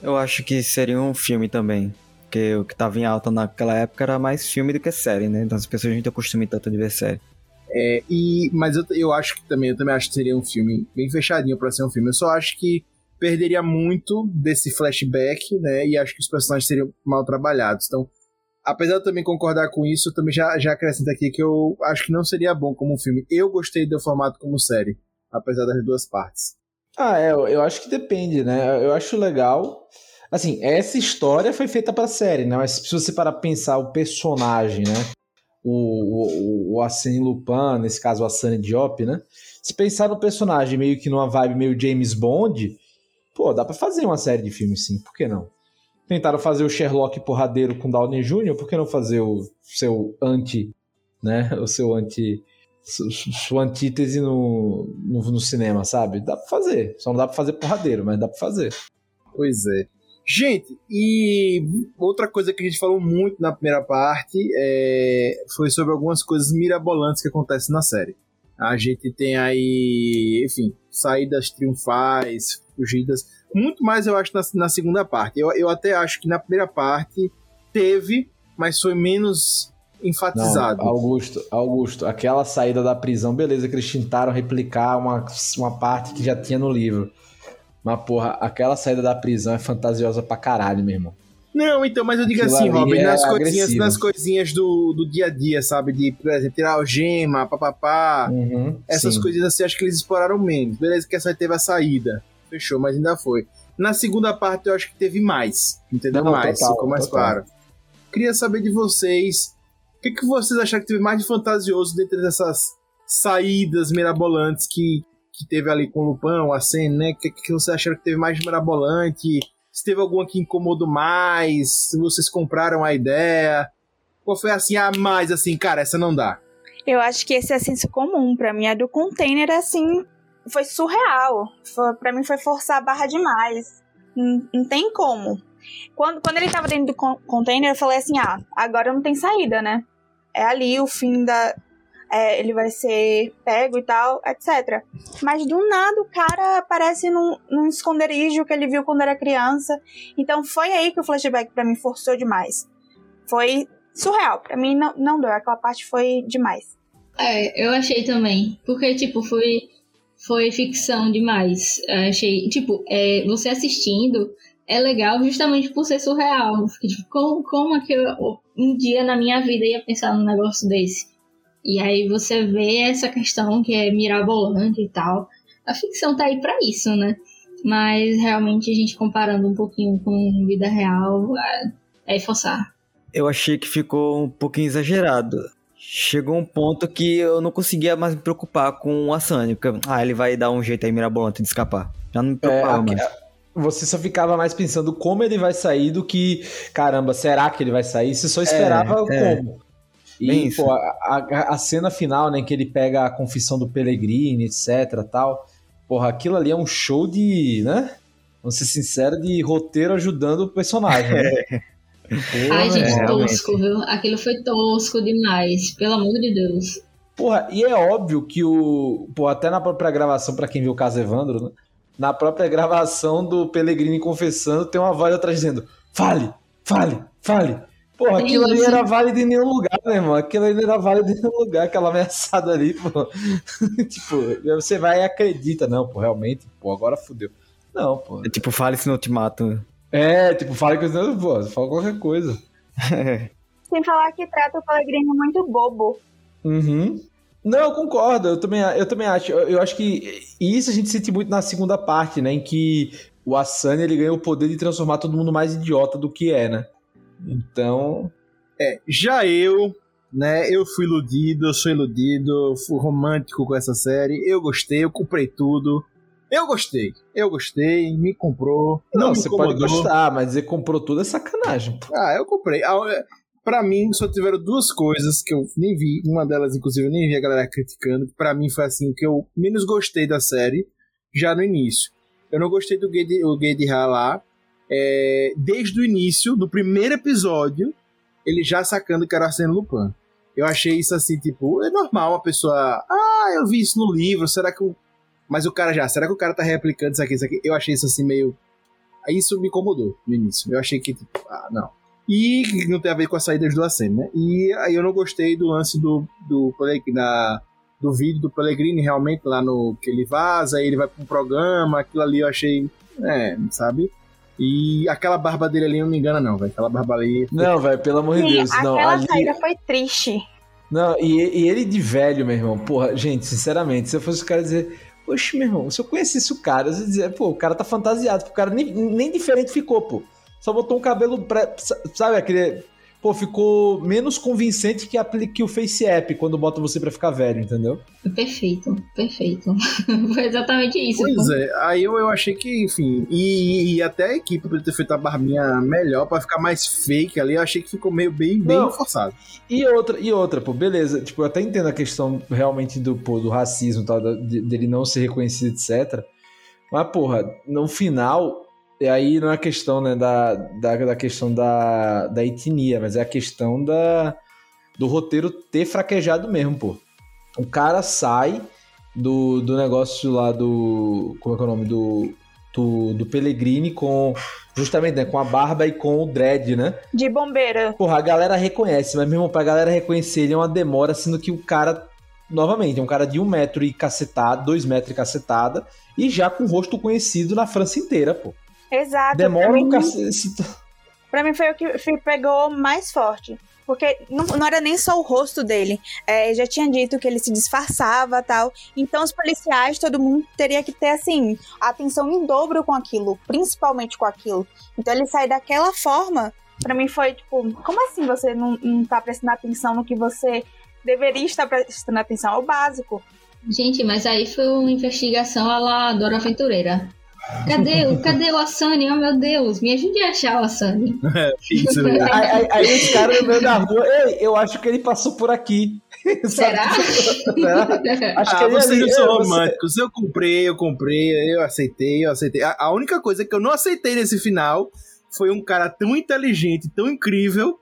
Eu acho que seria um filme também. Porque o que tava em alta naquela época era mais filme do que série, né? Então as pessoas não acostumam tanto de ver série. É, e, mas eu, eu acho que também, eu também acho que seria um filme bem fechadinho para ser um filme. Eu só acho que perderia muito desse flashback, né? E acho que os personagens seriam mal trabalhados. Então, apesar de eu também concordar com isso, eu também já, já acrescento aqui que eu acho que não seria bom como um filme. Eu gostei do formato como série, apesar das duas partes. Ah, é, eu, acho que depende, né? Eu acho legal. Assim, essa história foi feita pra série, né? Mas se você parar pensar o personagem, né? O, o, o Arsène Lupin, nesse caso o Arsène Diop, né? Se pensar no personagem meio que numa vibe meio James Bond, pô, dá pra fazer uma série de filmes sim, por que não? Tentaram fazer o Sherlock porradeiro com Downey Jr., por que não fazer o seu anti, né? O seu anti sua antítese no, no, no, cinema, sabe? Dá pra fazer. Só não dá pra fazer porradeiro, mas dá pra fazer. Pois é. Gente, e outra coisa que a gente falou muito na primeira parte é, foi sobre algumas coisas mirabolantes que acontecem na série. A gente tem aí, enfim, saídas triunfais, fugidas. Muito mais eu acho na, na segunda parte. Eu, eu até acho que na primeira parte teve, mas foi menos enfatizado. Não, Augusto, Augusto, aquela saída da prisão, beleza, que eles tentaram replicar uma, uma parte que já tinha no livro. Mas, porra, aquela saída da prisão é fantasiosa pra caralho, meu irmão. Não, então, mas eu digo Aquilo assim, Robin, é nas coisinhas, nas coisinhas do, do dia a dia, sabe? De, por exemplo, tirar algema, papapá. Uhum, Essas sim. coisas assim, acho que eles exploraram menos. Beleza, que essa teve a saída. Fechou, mas ainda foi. Na segunda parte, eu acho que teve mais. Entendeu? Não, mais, total, ficou mais total. claro. Queria saber de vocês. O que, que vocês acharam que teve mais de fantasioso dentro dessas saídas mirabolantes que, que teve ali com o Lupão, a cena, né? O que, que vocês acharam que teve mais mirabolante? Se teve alguma que incomodou mais? Se vocês compraram a ideia? Qual foi assim a mais, assim, cara, essa não dá? Eu acho que esse é senso comum. Pra mim, a do container, assim, foi surreal. Foi, pra mim, foi forçar a barra demais. Não, não tem como. Quando, quando ele tava dentro do con- container, eu falei assim: ah, agora não tem saída, né? É ali o fim da. É, ele vai ser pego e tal, etc. Mas do nada o cara aparece num, num esconderijo que ele viu quando era criança. Então foi aí que o flashback pra mim forçou demais. Foi surreal. Pra mim não, não deu. Aquela parte foi demais. É, eu achei também. Porque, tipo, foi, foi ficção demais. Eu achei, tipo, é, você assistindo é legal justamente por ser surreal. Tipo, como, como é que eu um dia na minha vida ia pensar num negócio desse? E aí você vê essa questão que é mirabolante e tal. A ficção tá aí pra isso, né? Mas realmente a gente comparando um pouquinho com vida real é, é forçar. Eu achei que ficou um pouquinho exagerado. Chegou um ponto que eu não conseguia mais me preocupar com o Asani. Porque, ah, ele vai dar um jeito aí mirabolante de escapar. Já não me preocupava É, mais. Você só ficava mais pensando como ele vai sair do que, caramba, será que ele vai sair? Você só esperava é. como. Bem E, pô, a, a- a cena final, né, em que ele pega a confissão do Pellegrini, etc, tal. Porra, aquilo ali é um show de, né? Vamos ser sinceros, de roteiro ajudando o personagem, né? Porra, Ai, gente, é, realmente. tosco, viu? Aquilo foi tosco demais, pelo amor de Deus. Porra, e é óbvio que o. Pô, até na própria gravação, pra quem viu o caso Evandro, né? Na própria gravação do Pellegrini confessando, tem uma voz atrás dizendo: fale, fale, fale. Porra, aquilo ali era válido em nenhum lugar, né, irmão? Aquilo ali não era válido em nenhum lugar, aquela ameaçada ali, pô. tipo, você vai e acredita, não, pô, realmente, pô, agora fudeu. Não, pô. É tipo, fale se não te mato. É, tipo, fala que eu pô, fala qualquer coisa. Sem falar que trata o Pellegrini muito bobo. Uhum. Não, eu concordo, eu também, eu também acho. Eu, eu acho que isso a gente sente muito na segunda parte, né? Em que o Asani ele ganha o poder de transformar todo mundo mais idiota do que é, né? Então. É, já eu, né, eu fui iludido, eu sou iludido, fui romântico com essa série, eu gostei, eu comprei tudo. Eu gostei, eu gostei, me comprou. Não, Não, você pode gostar, mas dizer comprou tudo é sacanagem. Ah, eu comprei. Ah, é, Pra mim, só tiveram duas coisas que eu nem vi. Uma delas, inclusive, eu nem vi a galera criticando. Pra mim, foi assim, o que eu menos gostei da série, já no início. Eu não gostei do Gay de, o Gay de Ha lá. É, desde o início, do primeiro episódio, ele já sacando que era Arsène Lupin. Eu achei isso assim, tipo, é normal uma pessoa. Ah, eu vi isso no livro, será que o. Mas o cara já, será que o cara tá replicando isso aqui, isso aqui? Eu achei isso assim meio. Isso me incomodou no início. Eu achei que, tipo, ah, não. E não tem a ver com as saídas do Acen, né? E aí eu não gostei do lance do, do, na- do vídeo do Pellegrini, realmente, lá no que ele vaza, aí ele vai pra um programa, aquilo ali eu achei. É, sabe? E aquela barba dele ali não me engana, não, velho. Aquela barba ali. Não, velho, pelo amor de Deus. Não, aquela ali... saída foi triste. Não, e, e ele de velho, meu irmão. Porra, gente, sinceramente, se eu fosse o cara dizer. Oxe, meu irmão, se eu conhecesse o cara, eu ia dizer, pô, o cara tá fantasiado. O cara nem, nem diferente ficou, pô. Só botou um cabelo. Pré, sabe aquele. Pô, ficou menos convincente que, a, que o Face App quando bota você pra ficar velho, entendeu? Perfeito, perfeito. Foi exatamente isso. Pois é, aí eu, eu achei que, enfim, e, e até a equipe poderia ter feito a barbinha melhor pra ficar mais fake ali, eu achei que ficou meio bem, bem Não. forçado. E outra, e outra, pô, beleza. Tipo, eu até entendo a questão realmente do, pô, do racismo e tal, dele não ser reconhecido, etc. Mas, porra, no final, e aí não é a questão, né, da, da, da questão da, da etnia, mas é a questão da, do roteiro ter fraquejado mesmo, pô. O cara sai do, do negócio lá do. Como é que é o nome? Do. Do, do Pellegrini com. Justamente, né? Com a barba e com o dread, né? De bombeira. Porra, a galera reconhece, mas mesmo pra galera reconhecer ele é uma demora, sendo que o cara, novamente, é um cara de um metro e cacetada, dois metros e cacetada, e já com o rosto conhecido na França inteira, pô. Exato. Demora um cacete. Pra mim foi o que pegou mais forte. Porque não, não era nem só o rosto dele. É, já tinha dito que ele se disfarçava tal. Então os policiais, todo mundo teria que ter, assim, atenção em dobro com aquilo. Principalmente com aquilo. Então ele sair daquela forma, pra mim foi tipo, como assim você não, não tá prestando atenção no que você deveria estar prestando atenção? É o básico. Gente, mas aí foi uma investigação à la Dora Aventureira. Cadê, o- cadê o Asani? Oh meu Deus, me ajude a achar o Asani. Isso, Aí, aí, aí os caras no meio da rua, ei, eu acho que ele passou por aqui. Será? Será? Acho que ah, ele vocês ali- não são é, você- românticos. Eu comprei, eu comprei, eu aceitei, eu aceitei. A, a única coisa que eu não aceitei nesse final foi um cara tão inteligente, tão incrível,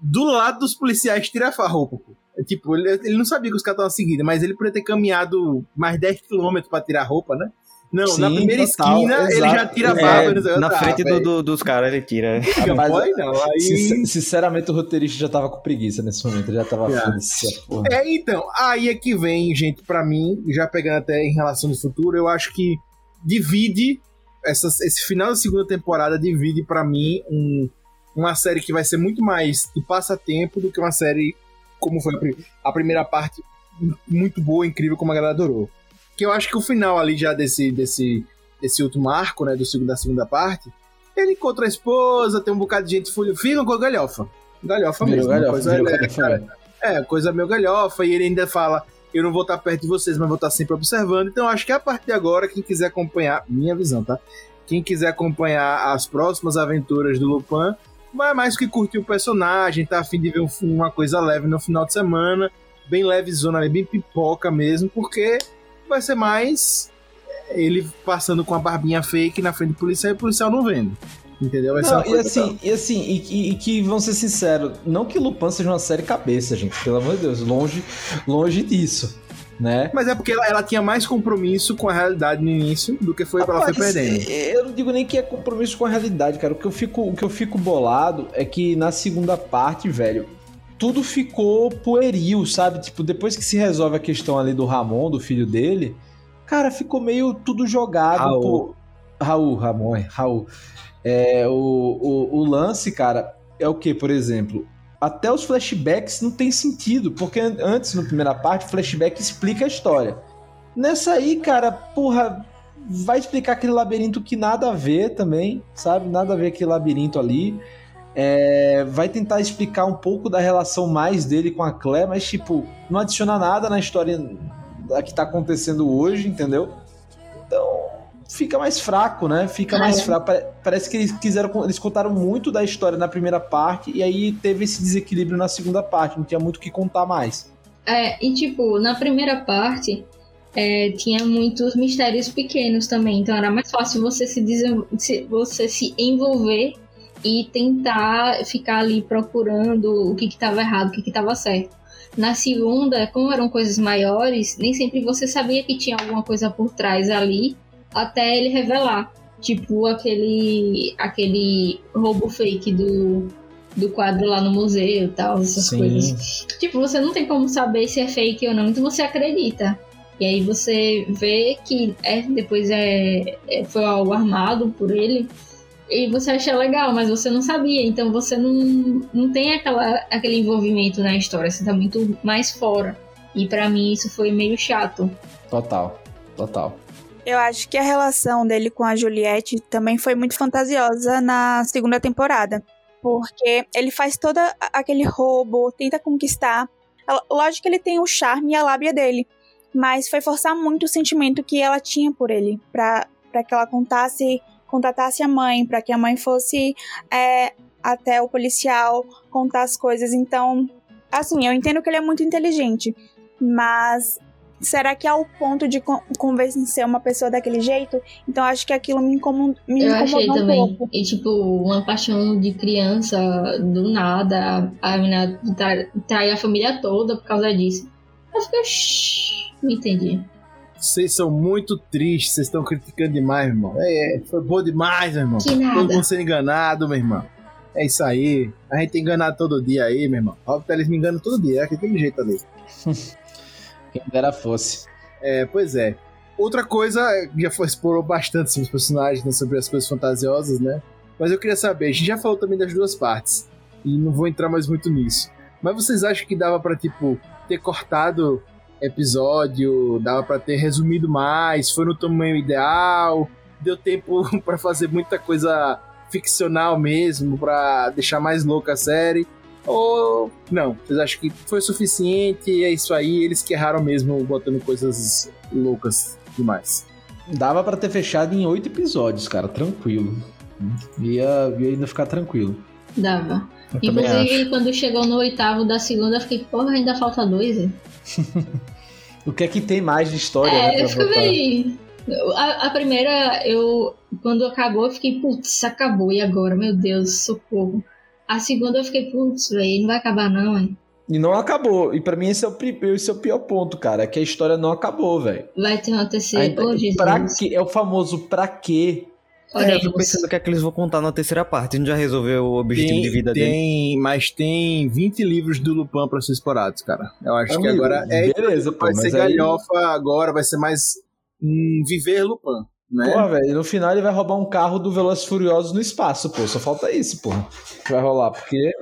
do lado dos policiais tirar a roupa. É, Tipo, ele, ele não sabia que os caras estavam seguindo, mas ele poderia ter caminhado mais 10km pra tirar a roupa, né? Não, na Sim, primeira total, esquina ele exato. já tira a É, barba. não sei o que. Na Ah, frente do, velho, do- dos caras ele tira. Não Rapaz, pode não. Aí... Sin- Sinceramente, o roteirista já tava com preguiça nesse momento. Ele já tava essa porra. É, então, aí é que vem, gente, pra mim, já pegando até em relação do futuro, eu acho que divide essas- esse final da segunda temporada divide pra mim um- uma série que vai ser muito mais de passatempo do que uma série como foi a, a primeira parte muito boa, incrível como a galera adorou. Que eu acho que o final ali já desse desse desse último arco, né, do segundo da segunda parte, ele encontra a esposa, tem um bocado de gente folha, fica com a galhofa. Galhofa mesmo, galhofa, coisa é, galhofa, velho. é, coisa meio galhofa, e ele ainda fala: Eu não vou estar perto de vocês, mas vou estar sempre observando. Então, acho que a partir de agora, quem quiser acompanhar, minha visão, tá? Quem quiser acompanhar as próximas aventuras do Lupin, vai mais que curtir o personagem, tá afim de ver um- uma coisa leve no final de semana, bem levezona ali, bem pipoca mesmo, porque vai ser mais ele passando com a barbinha fake na frente do policial e o policial não vendo. Entendeu? Vai ser Não, uma e coisa assim, e assim, e, e- e que, vamos ser sinceros, não que Lupin seja uma série cabeça, gente, pelo amor de Deus, longe, longe disso, né? Mas é porque ela, ela tinha mais compromisso com a realidade no início do que foi que ela foi perdendo. Eu não digo nem que é compromisso com a realidade, cara. O que eu fico, o que eu fico bolado é que na segunda parte, velho, tudo ficou pueril, sabe? Tipo, depois que se resolve a questão ali do Ramon, do filho dele, cara, ficou meio tudo jogado. Raul. Pô. Raul, Ramon, é, Raul. É, o, o, o lance, cara, é o que, por exemplo? Até os flashbacks não tem sentido, porque an- antes, na primeira parte, o flashback explica a história. Nessa aí, cara, porra, vai explicar aquele labirinto que nada a ver também, sabe? Nada a ver aquele labirinto ali. É, vai tentar explicar um pouco da relação mais dele com a Claire, mas, tipo, não adiciona nada na história da que tá acontecendo hoje, entendeu? Então, fica mais fraco, né? Fica Ah, mais é. fraco. Pare- Parece que eles quiseram. Eles contaram muito da história na primeira parte e aí teve esse desequilíbrio na segunda parte. Não tinha muito o que contar mais. É, e tipo, na primeira parte é, tinha muitos mistérios pequenos também, então era mais fácil você se- você se envolver e tentar ficar ali procurando o que estava errado, o que estava certo. Na segunda, como eram coisas maiores, nem sempre você sabia que tinha alguma coisa por trás ali, até ele revelar. Tipo aquele aquele roubo fake do, do quadro lá no museu e tal, essas Sim. coisas. Tipo, você não tem como saber se é fake ou não, então você acredita. E aí você vê que é, depois é, é- foi algo armado por ele. E você acha legal, mas você não sabia. Então você não, não tem aquela, aquele envolvimento na história. Você tá muito mais fora. E pra mim isso foi meio chato. Total, total. Eu acho que a relação dele com a Juliette também foi muito fantasiosa na segunda temporada. Porque ele faz todo aquele roubo, tenta conquistar. Lógico que ele tem o charme e a lábia dele. Mas foi forçar muito o sentimento que ela tinha por ele. Pra que ela contasse, contatasse a mãe, pra que a mãe fosse é, até o policial contar as coisas. Então, assim, eu entendo que ele é muito inteligente. Mas será que é o ponto de con- convencer uma pessoa daquele jeito? Então acho que aquilo me, incomod me Eu achei incomodou um também. pouco. E tipo, uma paixão de criança do nada. A menina tra- trai a família toda por causa disso. Eu fiquei. Não entendi. Vocês são muito tristes, vocês estão criticando demais, meu irmão. É, é, foi bom demais, meu irmão. Que nada. Todo mundo sendo enganado, meu irmão. É isso aí. A gente tem enganado todo dia aí, meu irmão. Óbvio que eles me enganam todo dia, é aquele jeito ali. Quem dera fosse. É, pois é. Outra coisa, já foi, explorou bastante sobre os personagens, né, sobre as coisas fantasiosas, né? Mas eu queria saber, a gente já falou também das duas partes, e não vou entrar mais muito nisso. Mas vocês acham que dava pra, tipo, ter cortado episódio, dava pra ter resumido mais, foi no tamanho ideal, deu tempo pra fazer muita coisa ficcional mesmo, pra deixar mais louca a série? Ou não? Vocês acham que foi suficiente? É isso aí, eles que erraram mesmo botando coisas loucas demais. Dava pra ter fechado em oito episódios, cara, tranquilo. Ia, ia ainda ficar tranquilo. Dava. Eu Inclusive, quando chegou no oitavo da segunda, eu fiquei, porra, ainda falta dois, hein? O que é que tem mais de história, né? É, pra eu bem. A, a primeira, eu. Quando acabou, eu fiquei, putz, acabou, e agora? Meu Deus, socorro. A segunda eu fiquei, putz, velho, não vai acabar não, hein? E não acabou. E pra mim esse é o, esse é o pior ponto, cara. É que a história não acabou, velho. Vai ter uma terceira. Ainda- Jesus. Pra quê? É o famoso pra quê? É, eu tô pensando o que é que eles vão contar na terceira parte. A gente já resolveu o objetivo de vida dele. tem, mas tem 20 livros do Lupin pra ser explorados, cara. Eu acho que Amigo, agora é beleza, pô, vai ser aí- galhofa agora, vai ser mais um viver Lupin, né? Porra, velho, no final ele vai roubar um carro do Velozes Furiosos no espaço, pô. Só falta isso, porra. Que vai rolar, porque...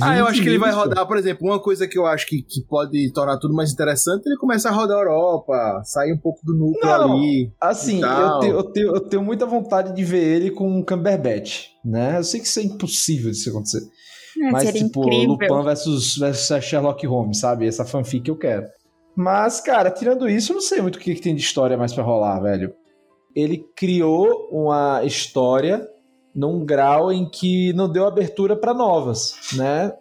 Ah, eu 20 acho que ele vai rodar, por exemplo, uma coisa que eu acho que, que pode tornar tudo mais interessante, ele começa a rodar a Europa, sair um pouco do núcleo Não, ali. Assim, eu tenho, eu, tenho, eu tenho muita vontade de ver ele com o Cumberbatch, né? Eu sei que isso é impossível de isso acontecer. É, Mas, tipo, incrível. Lupin versus, versus Sherlock Holmes, sabe? Essa fanfic que eu quero. Mas, cara, tirando isso, eu não sei muito o que, que tem de história mais pra rolar, velho. Ele criou uma história num grau em que não deu abertura pra novas, né?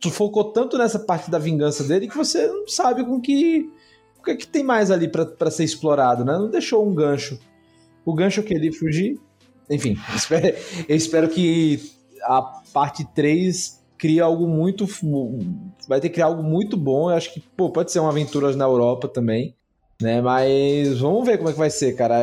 Tu focou tanto nessa parte da vingança dele que você não sabe com que. O que, é que tem mais ali pra ser explorado, né? Não deixou um gancho. O gancho que ele fugir. Enfim, espero- eu espero que a parte 3 crie algo muito. Vai ter que criar algo muito bom. Eu acho que, pô, pode ser uma aventura na Europa também. Né, mas vamos ver como é que vai ser, cara.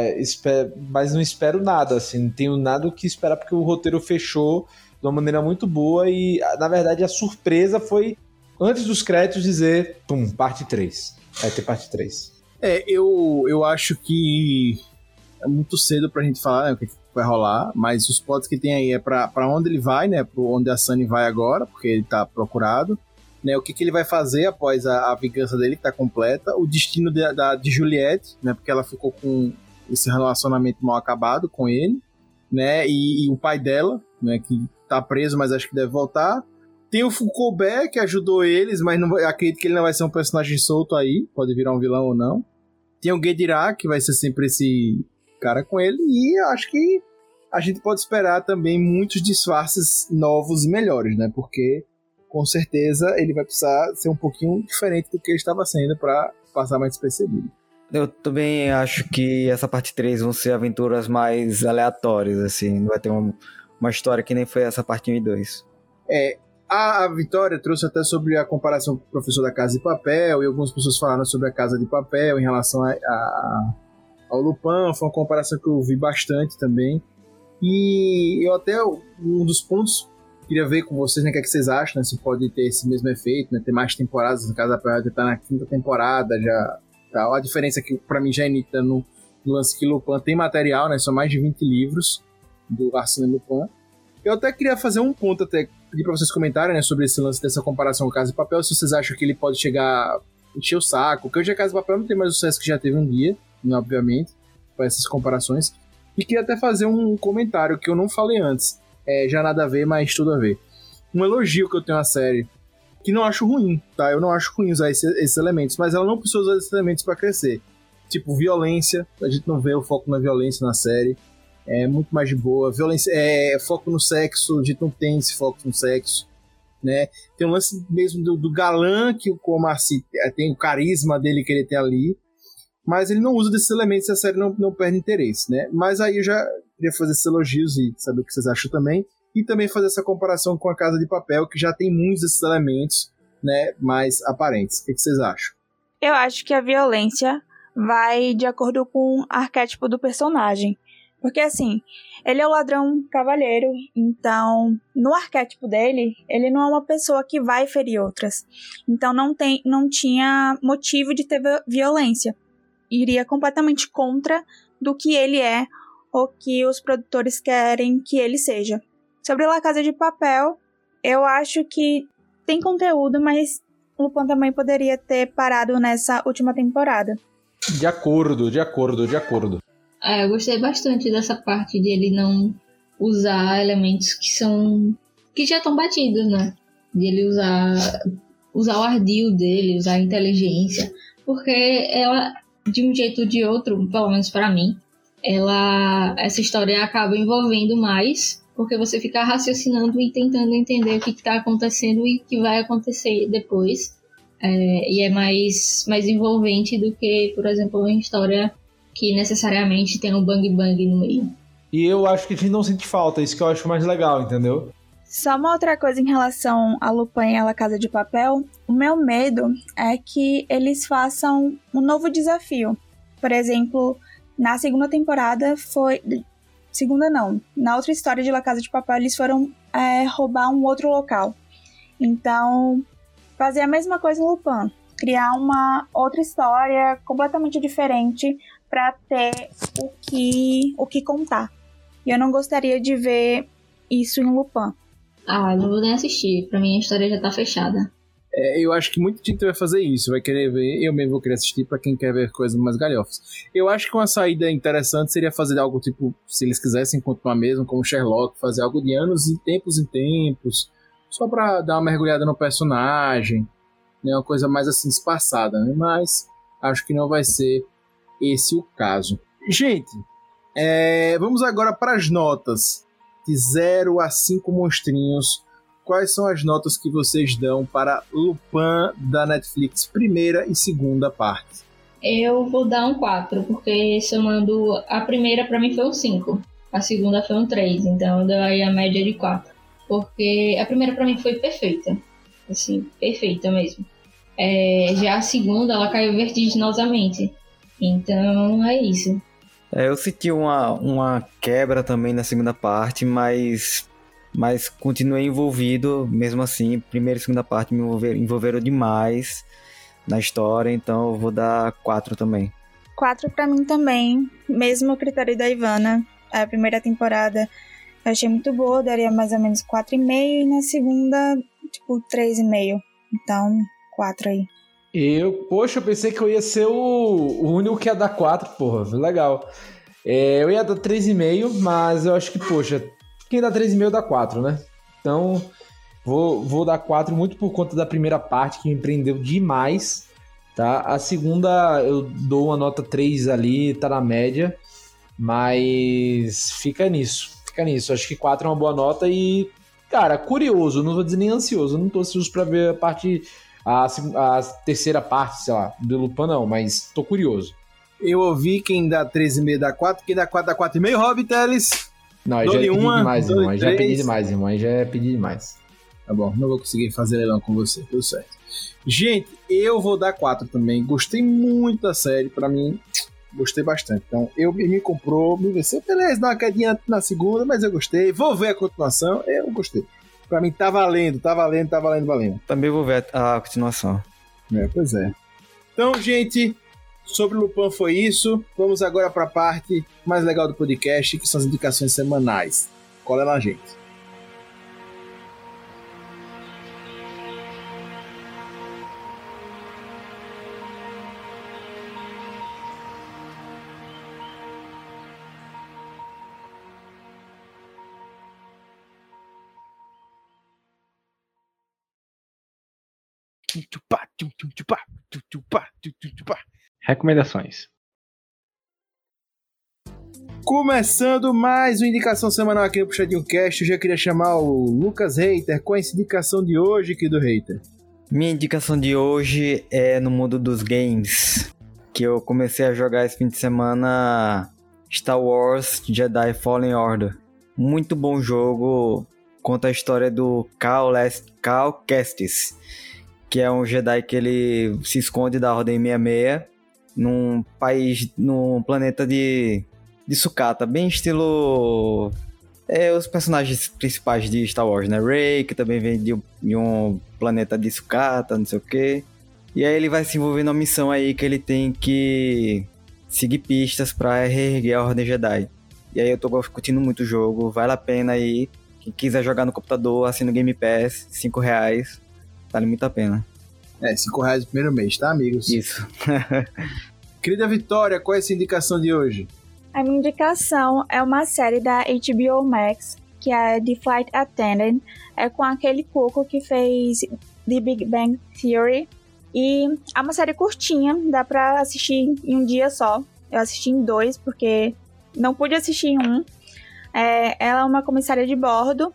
Mas não espero nada, assim, não tenho nada o que esperar, porque o roteiro fechou de uma maneira muito boa e, na verdade, a surpresa foi, antes dos créditos, dizer, pum, parte 3. Vai ter parte 3. É, eu, eu acho que é muito cedo pra gente falar né, o que vai rolar, mas os plots que tem aí é pra, pra onde ele vai, né? Pro onde a Sunny vai agora, porque ele tá procurado. Né, o que, que ele vai fazer após a, a vingança dele, que tá completa. O destino de, da, de Juliette, né? Porque ela ficou com esse relacionamento mal acabado com ele, né? E, e o pai dela, né? Que tá preso, mas acho que deve voltar. Tem o Foucault que ajudou eles, mas não, acredito que ele não vai ser um personagem solto aí. Pode virar um vilão ou não. Tem o Guedirá, que vai ser sempre esse cara com ele. E acho que a gente pode esperar também muitos disfarces novos e melhores, né? Porque com certeza ele vai precisar ser um pouquinho diferente do que ele estava sendo para passar mais despercebido. Eu também acho que essa parte 3 vão ser aventuras mais aleatórias, assim. Não vai ter uma, uma história que nem foi essa parte 1 e 2. É, a, a Vitória trouxe até sobre a comparação com o professor da Casa de Papel, e algumas pessoas falaram sobre a Casa de Papel em relação a, a- ao Lupin, foi uma comparação que eu vi bastante também. E eu até, um dos pontos, queria ver com vocês, né, o que, é que vocês acham, né, se pode ter esse mesmo efeito, né, ter mais temporadas, no caso, apesar de estar na quinta temporada, já, tal. a diferença é que pra mim já é nítida no, no lance que Lupin tem material, né, são mais de 20 livros do Arsène Lupin. Eu até queria fazer um ponto, até pedir pra vocês comentarem né, sobre esse lance dessa comparação com Casa de Papel, se vocês acham que ele pode chegar a encher o saco, porque hoje a Casa de Papel não tem mais o sucesso que já teve um dia, né, obviamente, com essas comparações. E queria até fazer um comentário que eu não falei antes, é, já nada a ver, mas tudo a ver. Um elogio que eu tenho à série, que não acho ruim, tá? Eu não acho ruim usar esse- esses elementos, mas ela não precisa usar esses elementos pra crescer. Tipo, violência, a gente não vê o foco na violência na série é muito mais de boa. Violência, é, foco no sexo, a gente não tem esse foco no sexo, né? Tem um lance mesmo do, do galã que o Comarci é, tem o carisma dele que ele tem ali, mas ele não usa desses elementos e a série não, não perde interesse, né? Mas aí eu já queria fazer esses elogios e saber o que vocês acham também, e também fazer essa comparação com a Casa de Papel, que já tem muitos desses elementos, né, mais aparentes. O que, vocês acham? Eu acho que a violência vai de acordo com o arquétipo do personagem. Porque assim, ele é o ladrão cavalheiro, então no arquétipo dele, ele não é uma pessoa que vai ferir outras. Então não tem, não tinha motivo de ter vi- violência. Iria completamente contra do que ele é ou que os produtores querem que ele seja. Sobre La Casa de Papel, eu acho que tem conteúdo, mas Lupin também poderia ter parado nessa última temporada. De acordo, de acordo, de acordo. É, eu gostei bastante dessa parte de ele não usar elementos que são. que já estão batidos, né? De ele usar. usar o ardil dele, usar a inteligência. Porque ela, de um jeito ou de outro, pelo menos para mim, ela. essa história acaba envolvendo mais. Porque você fica raciocinando e tentando entender o que está acontecendo e o que vai acontecer depois. É, e é mais, mais envolvente do que, por exemplo, uma história que necessariamente tem um bang bang no meio. E eu acho que a gente não sente falta, isso que eu acho mais legal, entendeu? Só uma outra coisa em relação a Lupin e a La Casa de Papel, o meu medo é que eles façam um novo desafio. Por exemplo, na segunda temporada foi. Segunda não. Na outra história de La Casa de Papel, eles foram é, roubar um outro local. Então, fazer a mesma coisa em Lupin. Criar uma outra história completamente diferente para ter o que, o que contar. E eu não gostaria de ver isso em Lupin. Ah, não vou nem assistir. Pra mim a história já tá fechada. É, eu acho que muita gente vai fazer isso, vai querer ver. Eu mesmo vou querer assistir para quem quer ver coisas mais galhofas. Eu acho que uma saída interessante seria fazer algo tipo, se eles quisessem continuar mesmo, como Sherlock, fazer algo de anos e tempos em tempos, só pra dar uma mergulhada no personagem, né? Uma coisa mais assim espaçada, né? Mas acho que não vai ser esse o caso. Gente, é, vamos agora para as notas de 0 a 5 monstrinhos quais são as notas que vocês dão para Lupin da Netflix, primeira e segunda parte? Eu vou dar um 4, porque somando a primeira para mim foi um 5, a segunda foi um 3, então eu dou aí a média de 4. Porque a primeira para mim foi perfeita, assim, perfeita mesmo. É, já a segunda ela caiu vertiginosamente, então é isso. É, eu senti uma, uma quebra também na segunda parte, mas mas continuei envolvido mesmo assim. Primeira e segunda parte me envolveram, envolveram demais na história, então eu vou dar quatro também. Quatro para mim também, mesmo o critério da Ivana. A primeira temporada eu achei muito boa, daria mais ou menos quatro e meio e na segunda, tipo, três e meio. Então, quatro aí. Eu, poxa, eu pensei que eu ia ser o, o único que ia dar quatro, porra, legal. É, eu ia dar três e meio, mas eu acho que, poxa, quem dá 3,5 dá 4, né? Então, vou, vou dar 4 muito por conta da primeira parte, que me prendeu demais. Tá? A segunda, eu dou uma nota 3 ali, tá na média. Mas fica nisso. Fica nisso. Acho que 4 é uma boa nota e, cara, curioso. Não vou dizer nem ansioso. não tô ansioso pra ver a parte. A, a terceira parte, sei lá, do Lupin, não, mas tô curioso. Eu ouvi quem dá 3,5 dá 4, quem dá 4 dá 4,5, Rob Teles. Não, aí já é pedir demais, irmão. Aí já é pedir demais, irmão. Aí já é pedir demais. Tá bom, não vou conseguir fazer leilão com você, tudo certo. Gente, eu vou dar 4 também. Gostei muito da série, pra mim, gostei bastante. Então, eu me comprou, me venceu. Beleza, dá uma quedinha na segunda, mas eu gostei. Vou ver a continuação, eu gostei. Pra mim tá valendo, tá valendo, tá valendo, valendo. Também vou ver a continuação. É, pois é. Então, gente, Sobre Lupin foi isso. Vamos agora para a parte mais legal do podcast, que são as indicações semanais. Cola na gente. Recomendações. Começando mais uma indicação semanal aqui no Puxadinho Cast, eu já queria chamar o Lucas Hater. Qual é a indicação de hoje aqui do Hater? Minha indicação de hoje é no mundo dos games, que eu comecei a jogar esse fim de semana Star Wars Jedi Fallen Order. Muito bom jogo, conta a história do Cal, Cal Kestis, que é um Jedi que ele se esconde da Ordem 66 num país, num planeta de, de sucata, bem estilo. É, os personagens principais de Star Wars, né? Rey, que também vem de, de um planeta de sucata, não sei o quê. E aí ele vai se envolver numa missão aí que ele tem que seguir pistas para reerguer a Ordem Jedi. E aí eu tô curtindo muito o jogo, vale a pena aí. Quem quiser jogar no computador, assina o Game Pass, 5 reais, vale muito a pena. É, 5 reais no primeiro mês, tá, amigos? Isso. Querida Vitória, qual é essa indicação de hoje? A minha indicação é uma série da HBO Max, que é The Flight Attendant. É com aquele coco que fez The Big Bang Theory. E é uma série curtinha, dá pra assistir em um dia só. Eu assisti em dois, porque não pude assistir em um. É, ela é uma comissária de bordo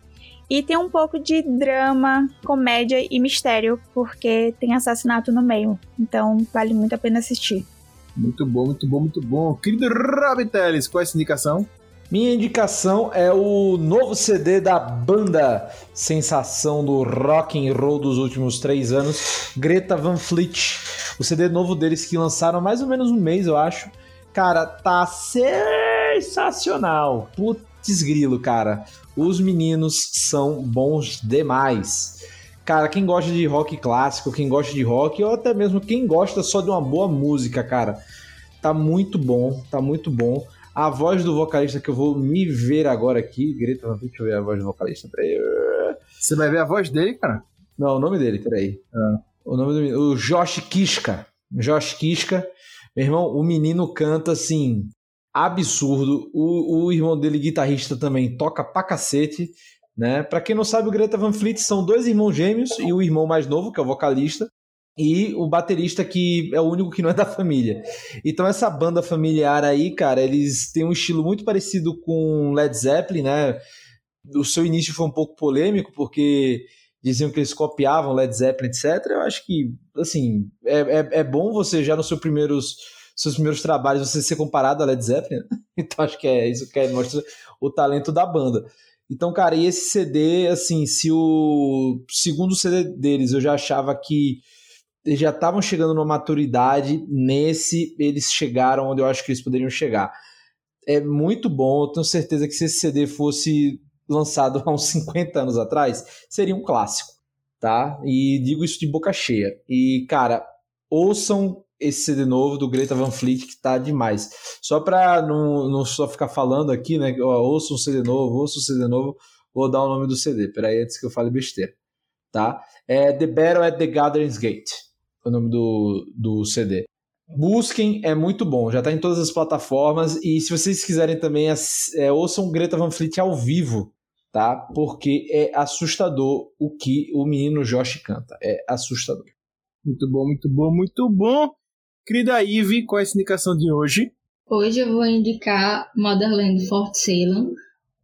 e tem um pouco de drama, comédia e mistério, porque tem assassinato no meio. Então vale muito a pena assistir. Muito bom, muito bom, muito bom. Querido Rabiteles, qual é essa indicação? Minha indicação é o novo CD da banda sensação do rock and roll dos últimos três anos, Greta Van Fleet. O CD novo deles que lançaram há mais ou menos um mês, eu acho. Cara, tá sensacional. Putz grilo, cara. Os meninos são bons demais. Cara, quem gosta de rock clássico, quem gosta de rock, ou até mesmo quem gosta só de uma boa música, cara, tá muito bom, tá muito bom. A voz do vocalista que eu vou me ver agora aqui, Greta, deixa eu ver a voz do vocalista, peraí. Você vai ver a voz dele, cara? Não, o nome dele, peraí. Ah. O nome do o Josh Kiska. Josh Kiska. Meu irmão, o menino canta assim, absurdo. O, o irmão dele, guitarrista, também toca pra cacete. Né? Para quem não sabe, o Greta Van Fleet são dois irmãos gêmeos e o irmão mais novo, que é o vocalista, e o baterista que é o único que não é da família. Então essa banda familiar aí, cara, eles têm um estilo muito parecido com Led Zeppelin, né? O seu início foi um pouco polêmico porque diziam que eles copiavam Led Zeppelin, etc. Eu acho que, assim, é, é, é bom você já nos seus primeiros seus primeiros trabalhos você ser comparado a Led Zeppelin. Então acho que é isso que mostra o talento da banda. Então, cara, e esse CD, assim, se o segundo CD deles eu já achava que eles já estavam chegando numa maturidade, nesse eles chegaram onde eu acho que eles poderiam chegar. É muito bom, eu tenho certeza que se esse CD fosse lançado há uns 50 anos atrás, seria um clássico, tá? E digo isso de boca cheia. E, cara, ouçam esse CD novo do Greta Van Fleet que tá demais. Só pra não, não só ficar falando aqui, né? Ó, ouça um CD novo, ouça um CD novo, vou dar o nome do CD. Peraí, antes que eu fale besteira. Tá? É The Battle at the Gathering's Gate. É o nome do, do CD. Busquem, é muito bom. Já tá em todas as plataformas. E se vocês quiserem também, é, ouçam Greta Van Fleet ao vivo, tá? Porque é assustador o que o menino Josh canta. É assustador. Muito bom, muito bom, muito bom. Querida Ive, qual é a indicação de hoje? Hoje eu vou indicar Motherland Fort Salem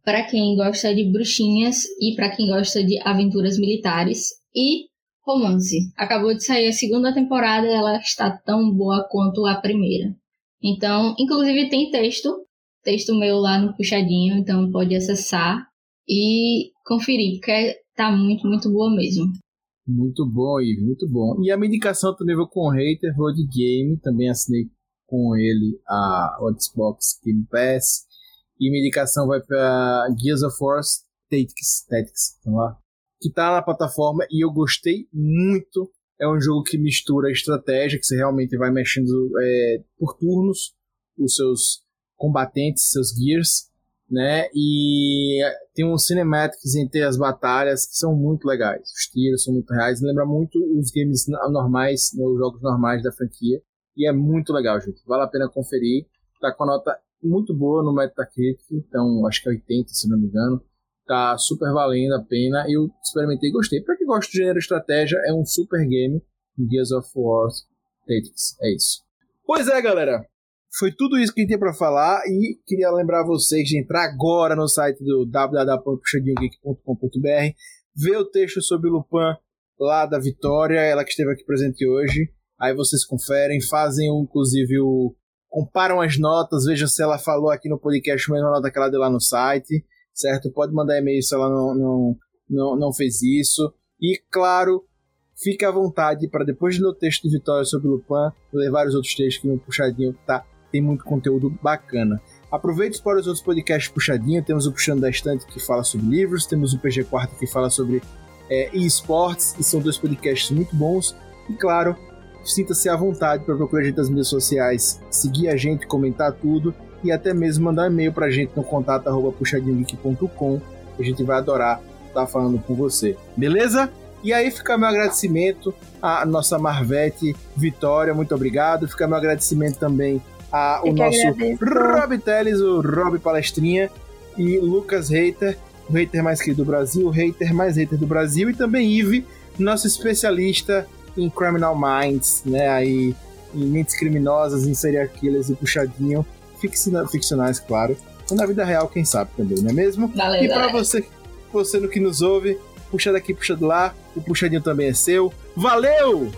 para quem gosta de bruxinhas e para quem gosta de aventuras militares e romance. Acabou de sair a segunda temporada ela está tão boa quanto a primeira. Então, inclusive tem texto, texto meu lá no puxadinho, então pode acessar e conferir, porque tá muito, muito boa mesmo. Muito bom, Ivo, muito bom. E a minha indicação também vou com o Hater, de game, também assinei com ele a Xbox Game Pass. E minha indicação vai para Gears of War Tactics, Tactics lá, que tá na plataforma e eu gostei muito. É um jogo que mistura estratégia, que você realmente vai mexendo é, por turnos os seus combatentes, seus gears, né? E tem um cinematics entre as batalhas que são muito legais. Os tiros são muito reais, lembra muito os games normais, né, os jogos normais da franquia. E é muito legal, gente. Vale a pena conferir. Tá com a nota muito boa no Metacritic, então acho que é 80, se não me engano. Tá super valendo a pena. Eu experimentei e gostei. Para quem gosta de gênero estratégia, é um super game. Gears of War Tactics. É isso. Pois é, galera. Foi tudo isso que a gente tinha para falar e queria lembrar vocês de entrar agora no site do www.puxadinhogeek.com.br, ver o texto sobre Lupin lá da Vitória, ela que esteve aqui presente hoje. Aí vocês conferem, fazem inclusive o comparam as notas, vejam se ela falou aqui no podcast a mesma nota que ela deu lá no site, certo? Pode mandar e-mail se ela não, não, não, não fez isso. E claro, fique à vontade para depois de ler o texto de Vitória sobre Lupin, levar os outros textos que no puxadinho tá tem muito conteúdo bacana. Aproveite para os outros podcasts puxadinho. Temos o Puxando da Estante que fala sobre livros, temos o PG Quarto que fala sobre é, esportes, e são dois podcasts muito bons. E claro, sinta-se à vontade para procurar a gente nas mídias sociais, seguir a gente, comentar tudo e até mesmo mandar e-mail para a gente no contato puxadinhogeek.com A gente vai adorar estar falando com você. Beleza? E aí fica meu agradecimento à nossa Marvete Vitória, muito obrigado. Fica meu agradecimento também Eu que nosso agradeço. Rob Teles, o Rob Palestrinha, e Lucas Reiter, o hater mais querido do Brasil, o hater mais hater do Brasil, e também Ive, nosso especialista em Criminal Minds, né? Aí, em mentes criminosas, em serial killers e puxadinho, ficciona- ficcionais, claro. E na vida real, quem sabe também, não é mesmo? Valeu, e pra galera. você, você no que nos ouve, puxa daqui, puxa de lá, o puxadinho também é seu. Valeu!